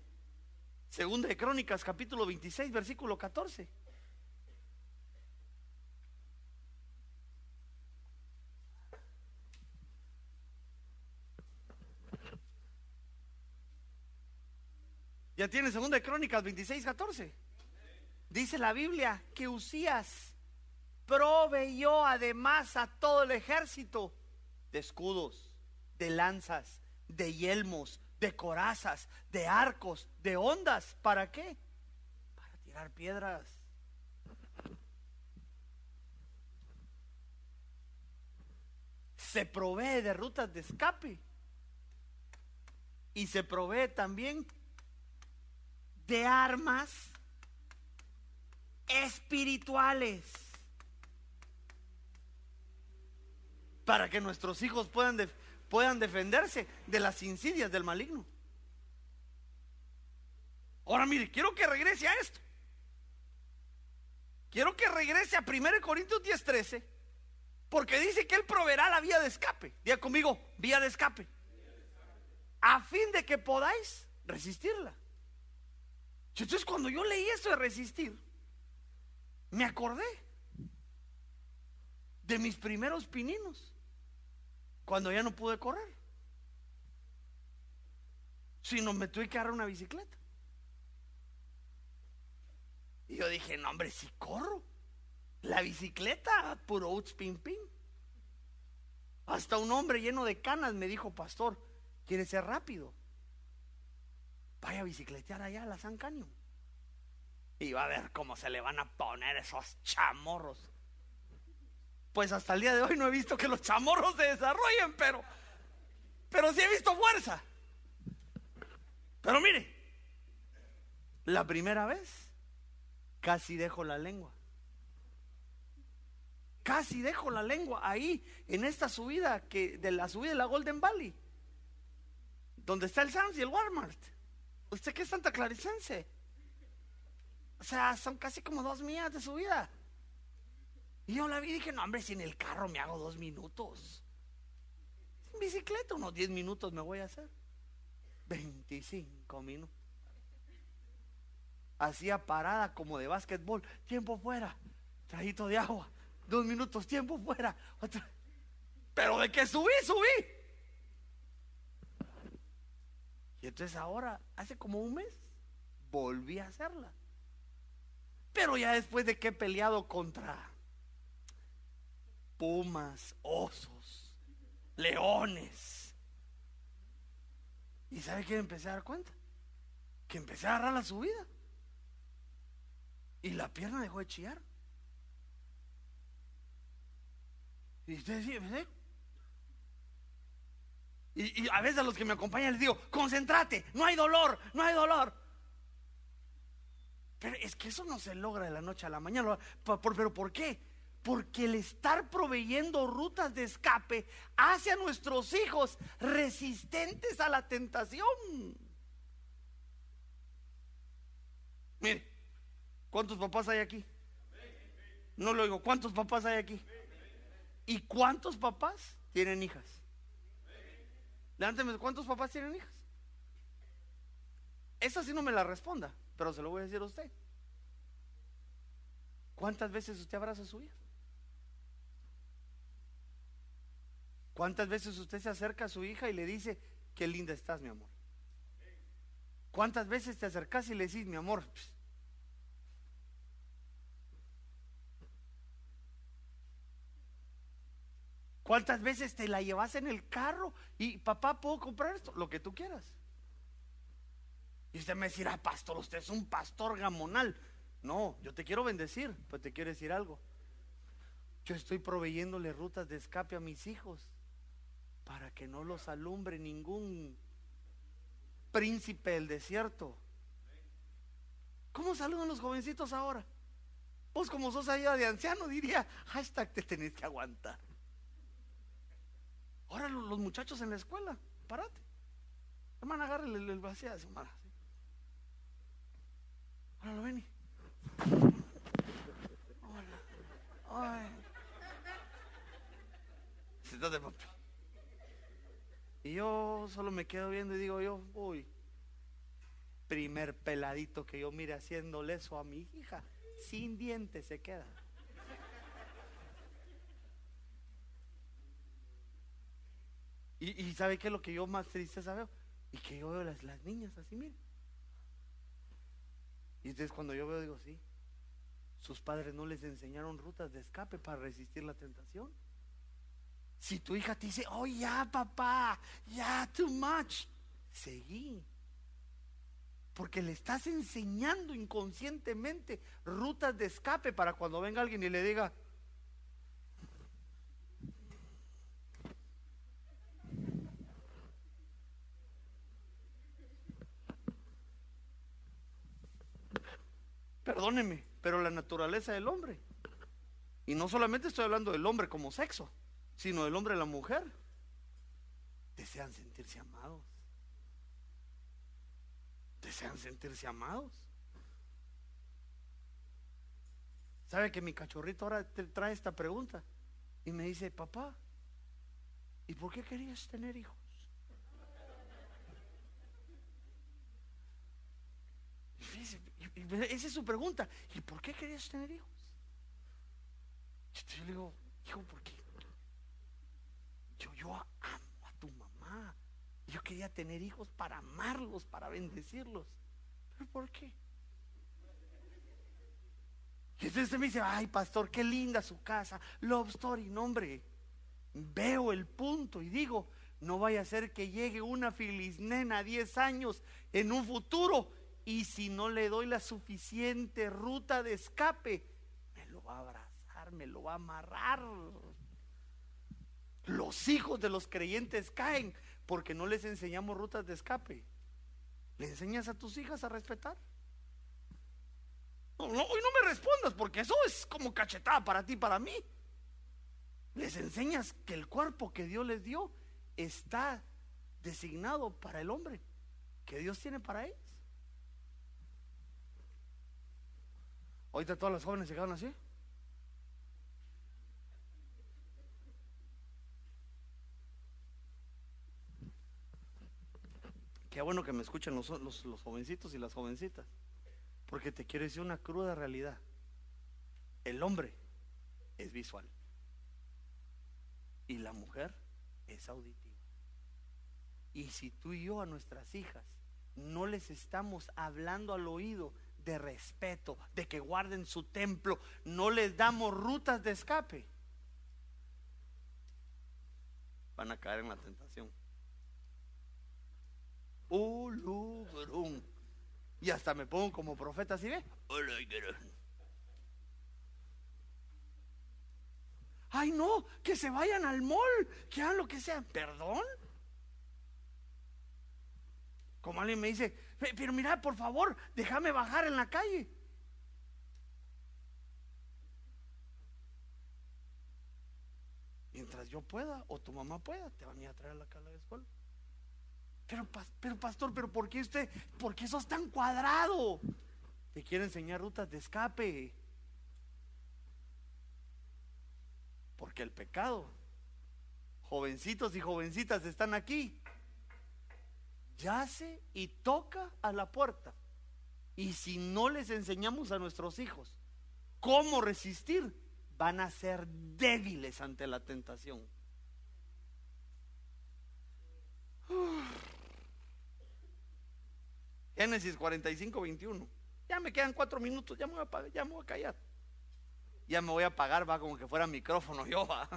Segunda de Crónicas, capítulo 26, versículo 14. Ya tiene segunda de Crónicas 26, 14. Dice la Biblia que Usías proveyó además a todo el ejército de escudos, de lanzas, de yelmos, de corazas, de arcos, de ondas. ¿Para qué? Para tirar piedras. Se provee de rutas de escape. Y se provee también de armas espirituales para que nuestros hijos puedan, puedan defenderse de las insidias del maligno. Ahora mire, quiero que regrese a esto. Quiero que regrese a 1 Corintios 10:13, porque dice que Él proveerá la vía de escape. Diga conmigo, vía de escape. A fin de que podáis resistirla. Entonces cuando yo leí eso de resistir, me acordé de mis primeros pininos, cuando ya no pude correr. Sino me tuve que agarrar una bicicleta. Y yo dije, no hombre, si corro. La bicicleta, puro uts pim pim. Hasta un hombre lleno de canas me dijo, pastor, ¿quiere ser rápido? Vaya a bicicletear allá a la San Caño. Y va a ver cómo se le van a poner esos chamorros. Pues hasta el día de hoy no he visto que los chamorros se desarrollen, pero, pero sí he visto fuerza. Pero mire, La primera vez, casi dejo la lengua. Casi dejo la lengua ahí, en esta subida, que, de la subida de la Golden Valley, donde está el Sam's y el Walmart. ¿Usted qué es Santa Claricense? O sea, son casi como dos millas de subida. Y yo la vi y dije, no, hombre, si en el carro me hago dos minutos. En bicicleta unos diez minutos me voy a hacer. 25 minutos. Hacía parada como de básquetbol. Tiempo fuera. Trajito de agua. Dos minutos, tiempo fuera. Pero de que subí, subí. Y entonces ahora, hace como un mes, volví a hacerla. Pero ya después de que he peleado contra pumas, osos, leones. ¿Y sabe qué empecé a dar cuenta? Que empecé a agarrar la subida. Y la pierna dejó de chillar. Y usted sí, Y, a veces a los que me acompañan les digo, concéntrate, no hay dolor, no hay dolor. Pero es que eso no se logra de la noche a la mañana. ¿Pero por qué? Porque el estar proveyendo rutas de escape hace a nuestros hijos resistentes a la tentación. Mire, ¿cuántos papás hay aquí? No lo digo, ¿cuántos papás hay aquí? ¿Y cuántos papás tienen hijas? Levánteme, ¿cuántos papás tienen hijas? Esa sí no me la responda pero se lo voy a decir a usted. ¿Cuántas veces usted abraza a su hija? ¿Cuántas veces usted se acerca a su hija y le dice, qué linda estás, mi amor? ¿Cuántas veces te acercas y le decís, mi amor? ¿Cuántas veces te la llevas en el carro y papá, ¿puedo comprar esto? Lo que tú quieras. Y usted me dirá, pastor, usted es un pastor gamonal. No, yo te quiero bendecir, pues te quiero decir algo. Yo estoy proveyéndole rutas de escape a mis hijos para que no los alumbre ningún príncipe del desierto. ¿Cómo saludan los jovencitos ahora? Vos como sos allá de anciano diría, hashtag te tenés que aguantar. Ahora los muchachos en la escuela, parate. Hermana, agárrele el, vacío a su hermana. Hola, Benny. Hola. Ay. Papi. Y yo solo me quedo viendo y digo yo, uy, primer peladito que yo mire haciéndole eso a mi hija, sin dientes se queda. Y, sabe qué es lo que yo más triste veo? Y que yo veo las, las niñas así, miren. Y entonces cuando yo veo, digo, sí, sus padres no les enseñaron rutas de escape para resistir la tentación. Si tu hija te dice, oh ya papá, ya too much, seguí. Porque le estás enseñando inconscientemente rutas de escape para cuando venga alguien y le diga, Perdóneme, pero la naturaleza del hombre. Y no solamente estoy hablando del hombre como sexo, sino del hombre y la mujer. Desean sentirse amados. Desean sentirse amados. ¿Sabe que mi cachorrito ahora trae esta pregunta? Y me dice, papá, ¿y por qué querías tener hijos? Esa es su pregunta. ¿Y por qué querías tener hijos? Yo le digo, hijo, porque yo, yo amo a tu mamá. Yo quería tener hijos para amarlos, para bendecirlos. ¿Pero por qué? Y entonces me dice, ay pastor, qué linda su casa, love story, no hombre. Veo el punto y digo, no vaya a ser que llegue una feliz nena a 10 años en un futuro y si no le doy la suficiente ruta de escape, me lo va a abrazar, me lo va a amarrar. Los hijos de los creyentes caen porque no les enseñamos rutas de escape. ¿Le enseñas a tus hijas a respetar? No, hoy no me respondas porque eso es como cachetada para ti, para mí. Les enseñas que el cuerpo que Dios les dio está designado para el hombre que Dios tiene para ellos. Ahorita todas las jóvenes se quedan así. Qué bueno que me escuchan los, los, los jovencitos y las jovencitas. Porque te quiero decir una cruda realidad. El hombre es visual. Y la mujer es auditiva. Y si tú y yo a nuestras hijas no les estamos hablando al oído de respeto, de que guarden su templo, no les damos rutas de escape, van a caer en la tentación. Y hasta me pongo como profeta, ¿sí ve? Ay, no, que se vayan al mall, que hagan lo que sea. ¿Perdón? Como alguien me dice, pero mira, por favor, déjame bajar en la calle. Mientras yo pueda o tu mamá pueda, te van a ir a traer a la cala de escuela. Pero, pero pastor, pero ¿por qué usted, por qué sos tan cuadrado? Te quiere enseñar rutas de escape. Porque el pecado, jovencitos y jovencitas están aquí, yace y toca a la puerta. Y si no les enseñamos a nuestros hijos cómo resistir, van a ser débiles ante la tentación. Génesis 45, 21. Ya me quedan cuatro minutos, ya me voy a, ya me voy a callar. Ya me voy a apagar, va como que fuera micrófono yo, va.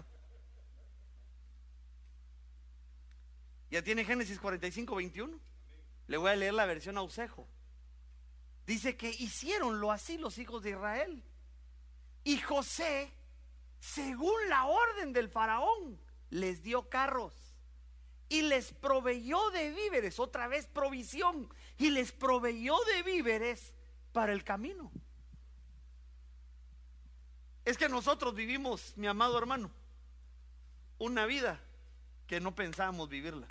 Ya tiene Génesis 45, 21. Le voy a leer la versión Ausejo. Dice que hicieronlo así los hijos de Israel. Y José, según la orden del faraón, les dio carros y les proveyó de víveres, otra vez provisión, y les proveyó de víveres para el camino. Es que nosotros vivimos, mi amado hermano, una vida que no pensábamos vivirla.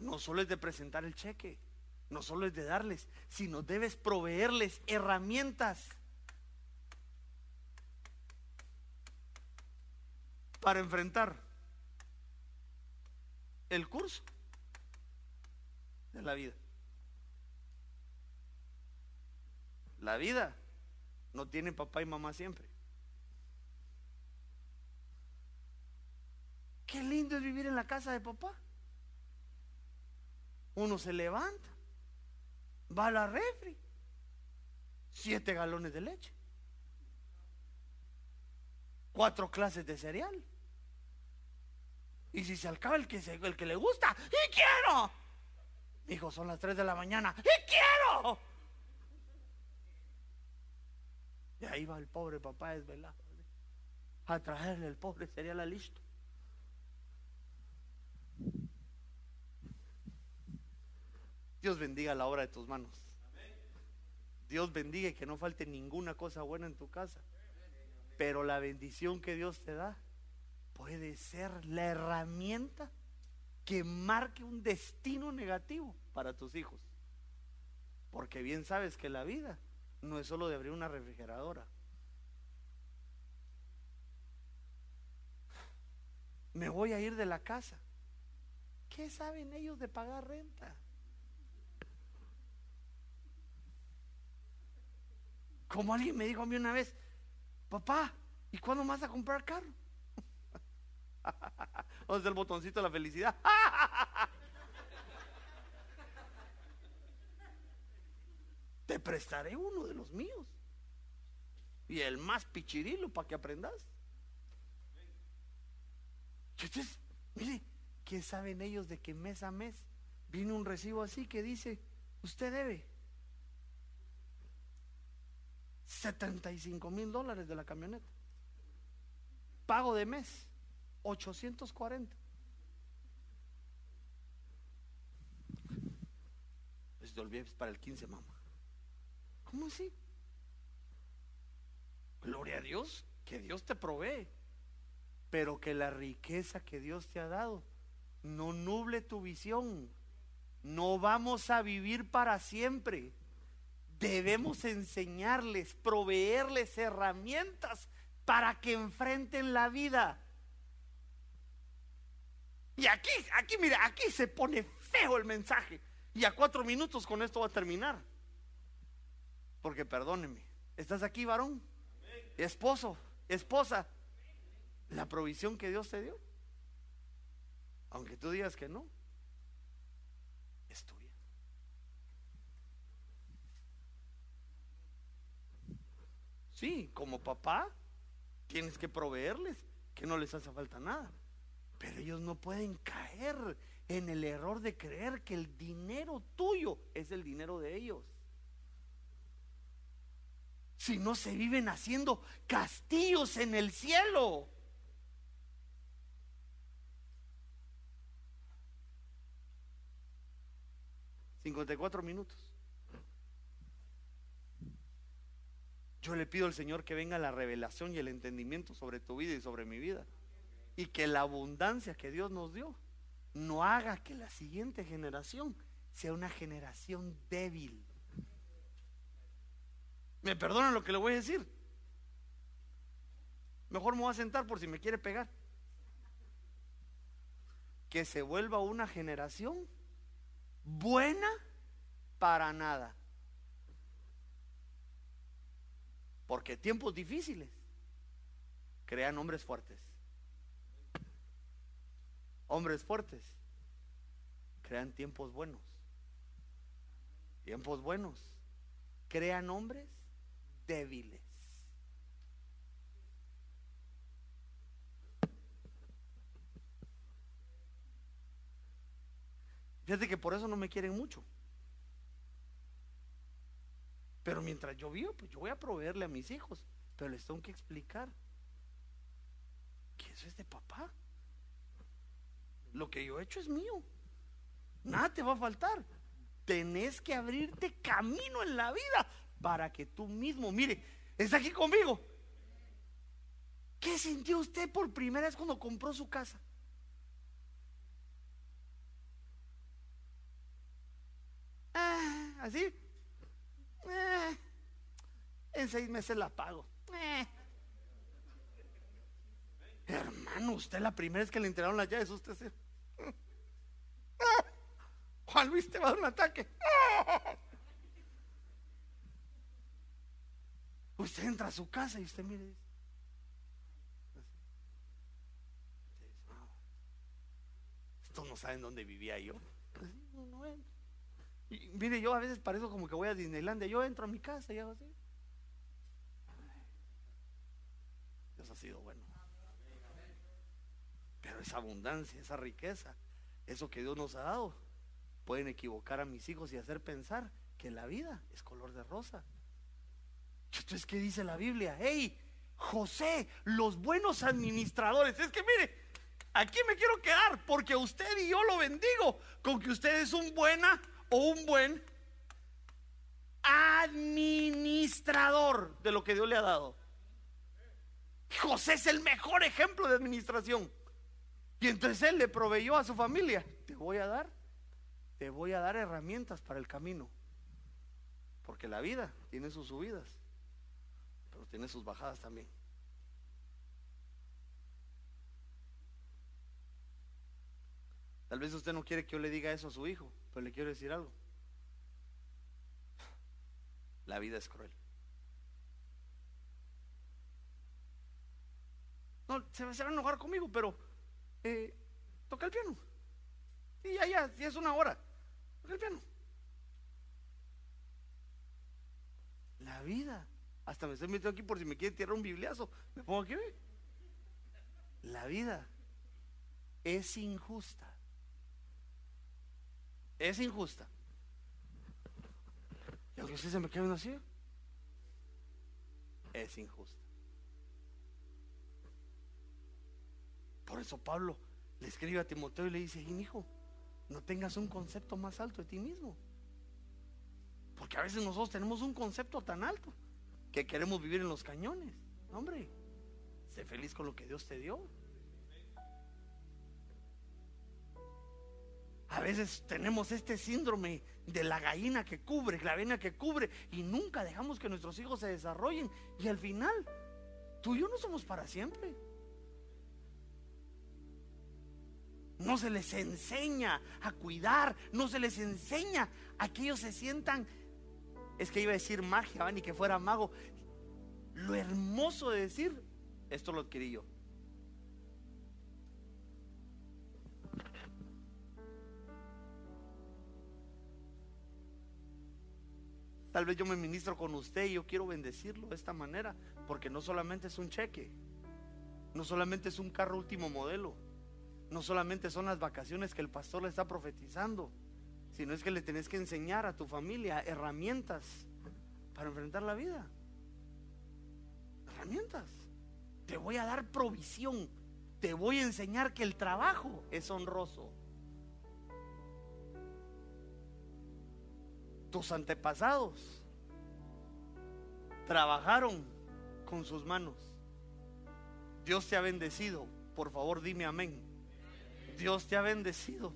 No solo es de presentar el cheque, no solo es de darles, sino debes proveerles herramientas para enfrentar el curso de la vida. La vida no tiene papá y mamá siempre. Qué lindo es vivir en la casa de papá. Uno se levanta, va a la refri, siete galones de leche, cuatro clases de cereal. Y si se acaba el que, el que le gusta, ¡y quiero! Dijo, son las 3 de la mañana, ¡y quiero! Y ahí va el pobre papá desvelado a traerle el pobre cereal listo. Dios bendiga la obra de tus manos. Dios bendiga y que no falte ninguna cosa buena en tu casa. Pero la bendición que Dios te da puede ser la herramienta que marque un destino negativo para tus hijos. Porque bien sabes que la vida no es solo de abrir una refrigeradora. Me voy a ir de la casa. ¿Qué saben ellos de pagar renta? Como alguien me dijo a mí una vez, papá, ¿y cuándo vas a comprar carro? ¿Dónde el botoncito de la felicidad? Te prestaré uno de los míos. Y el más pichirilo para que aprendas. Entonces, mire, ¿qué saben ellos de que mes a mes viene un recibo así que dice, usted debe 75 mil dólares de la camioneta? Pago de mes. 840. Pues te olvides para el 15, mamá. ¿Cómo así? Gloria a Dios, que Dios te provee, pero que la riqueza que Dios te ha dado no nuble tu visión. No vamos a vivir para siempre. Debemos enseñarles, proveerles herramientas para que enfrenten la vida. Y aquí, aquí, mira, aquí se pone feo el mensaje. Y a cuatro minutos con esto va a terminar. Porque perdóneme, ¿estás aquí, varón? Esposo, esposa, la provisión que Dios te dio. Aunque tú digas que no, es tuya. Sí, como papá, tienes que proveerles, que no les hace falta nada. Pero ellos no pueden caer en el error de creer que el dinero tuyo es el dinero de ellos. Si no se viven haciendo castillos en el cielo. 54 minutos. Yo le pido al Señor que venga la revelación y el entendimiento sobre tu vida y sobre mi vida. Y que la abundancia que Dios nos dio no haga que la siguiente generación sea una generación débil. ¿Me perdonan lo que le voy a decir? Mejor me voy a sentar por si me quiere pegar. Que se vuelva una generación buena para nada. Porque tiempos difíciles crean hombres fuertes. Hombres fuertes crean tiempos buenos. Tiempos buenos crean hombres débiles. Fíjate que por eso no me quieren mucho. Pero mientras yo vivo, pues yo voy a proveerle a mis hijos. Pero les tengo que explicar que eso es de papá. Lo que yo he hecho es mío. Nada te va a faltar. Tenés que abrirte camino en la vida para que tú mismo, mire, está aquí conmigo. ¿Qué sintió usted por primera vez cuando compró su casa? así. En seis meses la pago. Eh. Hermano, usted la primera vez que le entregaron las llaves, usted se. Juan Luis te va a dar un ataque. Usted entra a su casa y usted mire. Estos no saben dónde vivía yo. Y mire, yo a veces parezco como que voy a Disneylandia. Yo entro a mi casa y hago así. Dios ha sido bueno. Pero esa abundancia, esa riqueza, eso que Dios nos ha dado, pueden equivocar a mis hijos y hacer pensar que la vida es color de rosa. Entonces, ¿qué dice la Biblia? Hey, José, los buenos administradores. Es que mire, aquí me quiero quedar porque usted y yo lo bendigo con que usted es un buena o un buen administrador de lo que Dios le ha dado. José es el mejor ejemplo de administración. Y entonces él le proveyó a su familia. Te voy a dar, te voy a dar herramientas para el camino. Porque la vida tiene sus subidas, pero tiene sus bajadas también. Tal vez usted no quiere que yo le diga eso a su hijo. Pero le quiero decir algo. La vida es cruel. No, se, va a enojar conmigo, pero eh, toca el piano. Y ya, ya, ya es una hora. Toca el piano. La vida. Hasta me estoy metiendo aquí por si me quiere tirar un bibliazo. Me pongo aquí. La vida es injusta es injusta. Y aunque usted se me quede así, es injusta. Por eso Pablo le escribe a Timoteo y le dice, hijo, no tengas un concepto más alto de ti mismo. Porque a veces nosotros tenemos un concepto tan alto que queremos vivir en los cañones. Hombre, sé feliz con lo que Dios te dio. A veces tenemos este síndrome de la gallina que cubre, la avena que cubre, y nunca dejamos que nuestros hijos se desarrollen. Y al final, tú y yo no somos para siempre. No se les enseña a cuidar, no se les enseña a que ellos se sientan, es que iba a decir magia, ni que fuera mago. Lo hermoso de decir, esto lo adquirí yo. Tal vez yo me ministro con usted y yo quiero bendecirlo de esta manera, porque no solamente es un cheque, no solamente es un carro último modelo, no solamente son las vacaciones que el pastor le está profetizando, sino es que le tenés que enseñar a tu familia herramientas para enfrentar la vida. Herramientas. Te voy a dar provisión, te voy a enseñar que el trabajo es honroso. tus antepasados trabajaron con sus manos. Dios te ha bendecido. Por favor, dime amén. Dios te ha bendecido.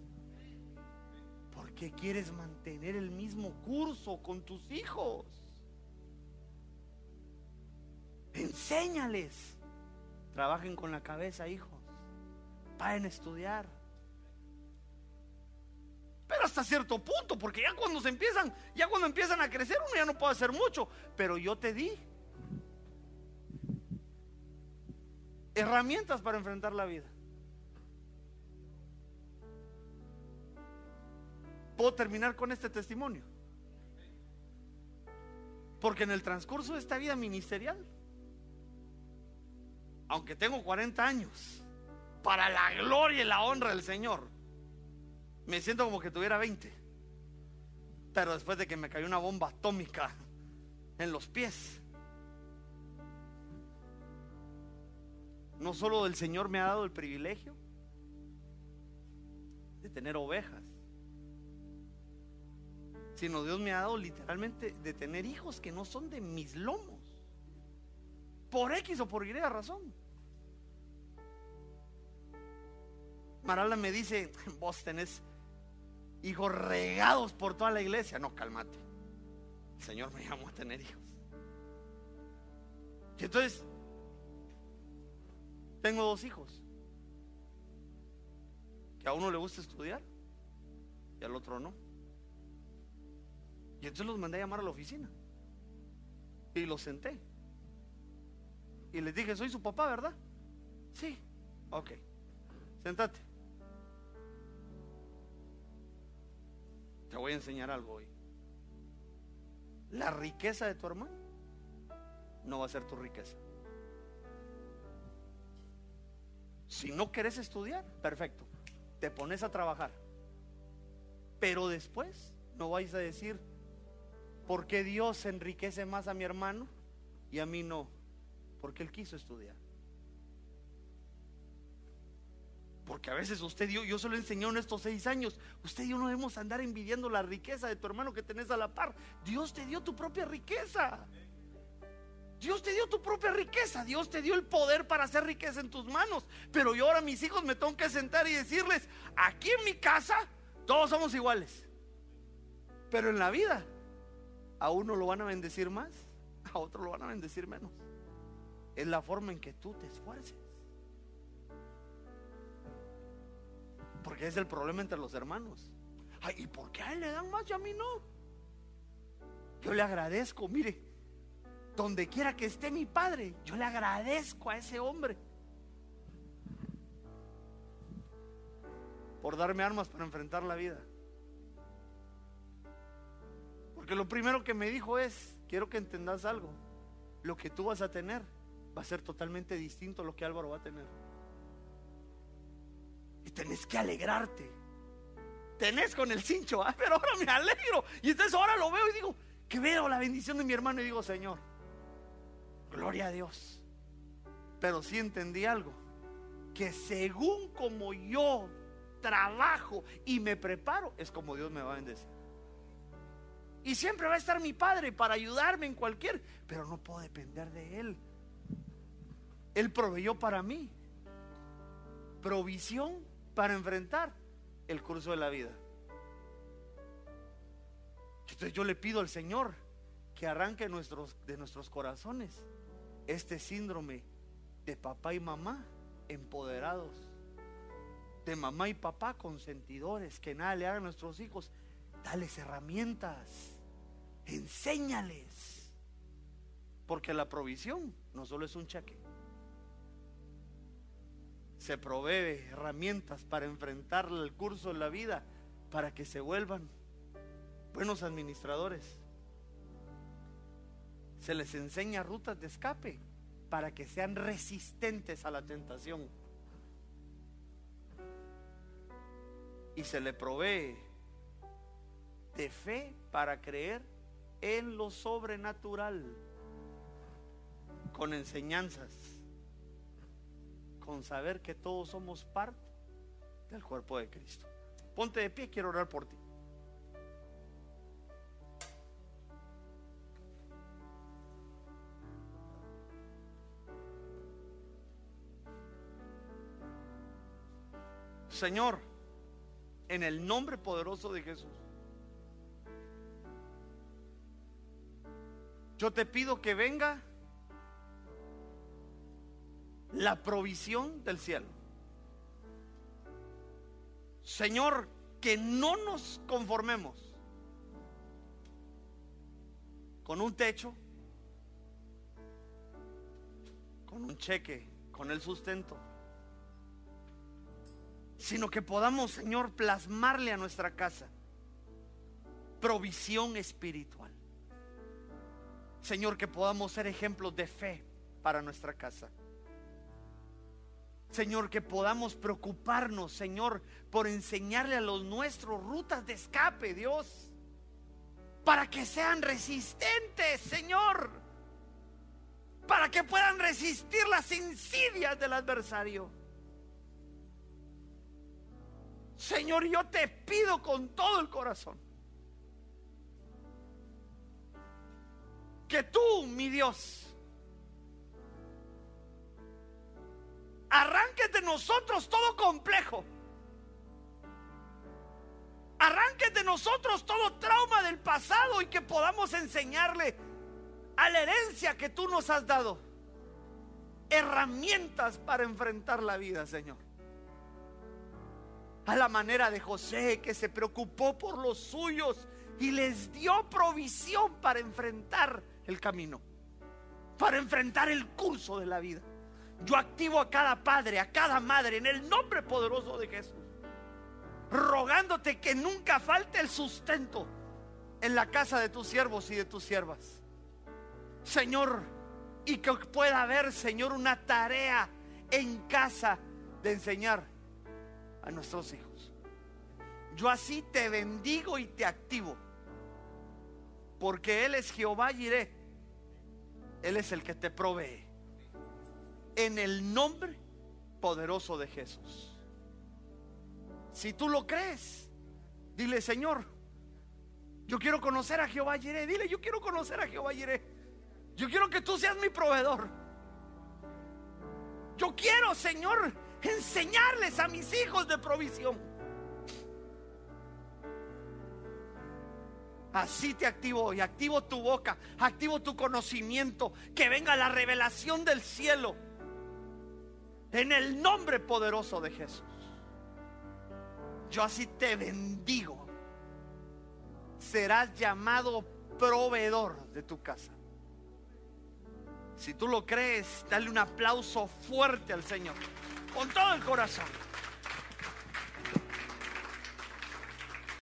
Porque quieres mantener el mismo curso con tus hijos. Enséñales. Trabajen con la cabeza, hijos. Vayan a estudiar. Pero hasta cierto punto, porque ya cuando se empiezan, ya cuando empiezan a crecer, uno ya no puede hacer mucho. Pero yo te di herramientas para enfrentar la vida. ¿Puedo terminar con este testimonio? Porque en el transcurso de esta vida ministerial, aunque tengo 40 años, para la gloria y la honra del Señor, me siento como que tuviera 20. Pero después de que me cayó una bomba atómica en los pies. No solo el Señor me ha dado el privilegio de tener ovejas, sino Dios me ha dado literalmente de tener hijos que no son de mis lomos. Por X o por Y razón. Marala me dice, vos tenés hijos regados por toda la iglesia. No, cálmate. El Señor me llamó a tener hijos. Y entonces, tengo dos hijos. Que a uno le gusta estudiar y al otro no. Y entonces los mandé a llamar a la oficina. Y los senté. Y les dije, soy su papá, ¿verdad? Sí. Ok. Sentate. Te voy a enseñar algo hoy. La riqueza de tu hermano no va a ser tu riqueza. Si no quieres estudiar, perfecto. Te pones a trabajar. Pero después no vais a decir, ¿por qué Dios enriquece más a mi hermano y a mí no? Porque él quiso estudiar. Porque a veces usted dio, yo se lo enseñó en estos seis años, usted y yo no debemos andar envidiando la riqueza de tu hermano que tenés a la par. Dios te dio tu propia riqueza. Dios te dio tu propia riqueza, Dios te dio el poder para hacer riqueza en tus manos. Pero yo ahora mis hijos me tengo que sentar y decirles, aquí en mi casa todos somos iguales. Pero en la vida, a uno lo van a bendecir más, a otro lo van a bendecir menos. Es la forma en que tú te esfuerces. Porque es el problema entre los hermanos. ¿y por qué a él le dan más y a mí no? Yo le agradezco, mire, donde quiera que esté mi padre, yo le agradezco a ese hombre por darme armas para enfrentar la vida. Porque lo primero que me dijo es, quiero que entendas algo, lo que tú vas a tener va a ser totalmente distinto a lo que Álvaro va a tener. Y tenés que alegrarte. Tenés con el cincho, ah, pero ahora me alegro. Y entonces ahora lo veo y digo, que veo la bendición de mi hermano y digo, Señor, gloria a Dios. Pero sí entendí algo, que según como yo trabajo y me preparo, es como Dios me va a bendecir. Y siempre va a estar mi padre para ayudarme en cualquier, pero no puedo depender de él. Él proveyó para mí provisión para enfrentar el curso de la vida. Entonces yo le pido al Señor que arranque nuestros, de nuestros corazones este síndrome de papá y mamá empoderados, de mamá y papá consentidores, que nada le hagan a nuestros hijos. Dales herramientas, enséñales, porque la provisión no solo es un cheque, se provee herramientas para enfrentar el curso de la vida, para que se vuelvan buenos administradores. Se les enseña rutas de escape para que sean resistentes a la tentación. Y se le provee de fe para creer en lo sobrenatural, con enseñanzas, con saber que todos somos parte del cuerpo de Cristo. Ponte de pie, quiero orar por ti. Señor, en el nombre poderoso de Jesús, yo te pido que venga la provisión del cielo. Señor, que no nos conformemos con un techo, con un cheque, con el sustento sino que podamos, Señor, plasmarle a nuestra casa provisión espiritual. Señor, que podamos ser ejemplos de fe para nuestra casa. Señor, que podamos preocuparnos, Señor, por enseñarle a los nuestros rutas de escape, Dios, para que sean resistentes, Señor, para que puedan resistir las insidias del adversario. Señor, yo te pido con todo el corazón que tú, mi Dios, arranques de nosotros todo complejo. Arranques de nosotros todo trauma del pasado y que podamos enseñarle a la herencia que tú nos has dado herramientas para enfrentar la vida, Señor a la manera de José que se preocupó por los suyos y les dio provisión para enfrentar el camino, para enfrentar el curso de la vida. Yo activo a cada padre, a cada madre en el nombre poderoso de Jesús, rogándote que nunca falte el sustento en la casa de tus siervos y de tus siervas. Señor, y que pueda haber, Señor, una tarea en casa de enseñar a nuestros hijos. Yo así te bendigo y te activo. Porque Él es Jehová iré Él es el que te provee. En el nombre poderoso de Jesús. Si tú lo crees, dile, Señor, yo quiero conocer a Jehová iré Dile, yo quiero conocer a Jehová iré Yo quiero que tú seas mi proveedor. Yo quiero, Señor, enseñarles a mis hijos de provisión. Así te activo y activo tu boca, activo tu conocimiento, que venga la revelación del cielo en el nombre poderoso de Jesús. Yo así te bendigo. Serás llamado proveedor de tu casa. Si tú lo crees, dale un aplauso fuerte al Señor con todo el corazón.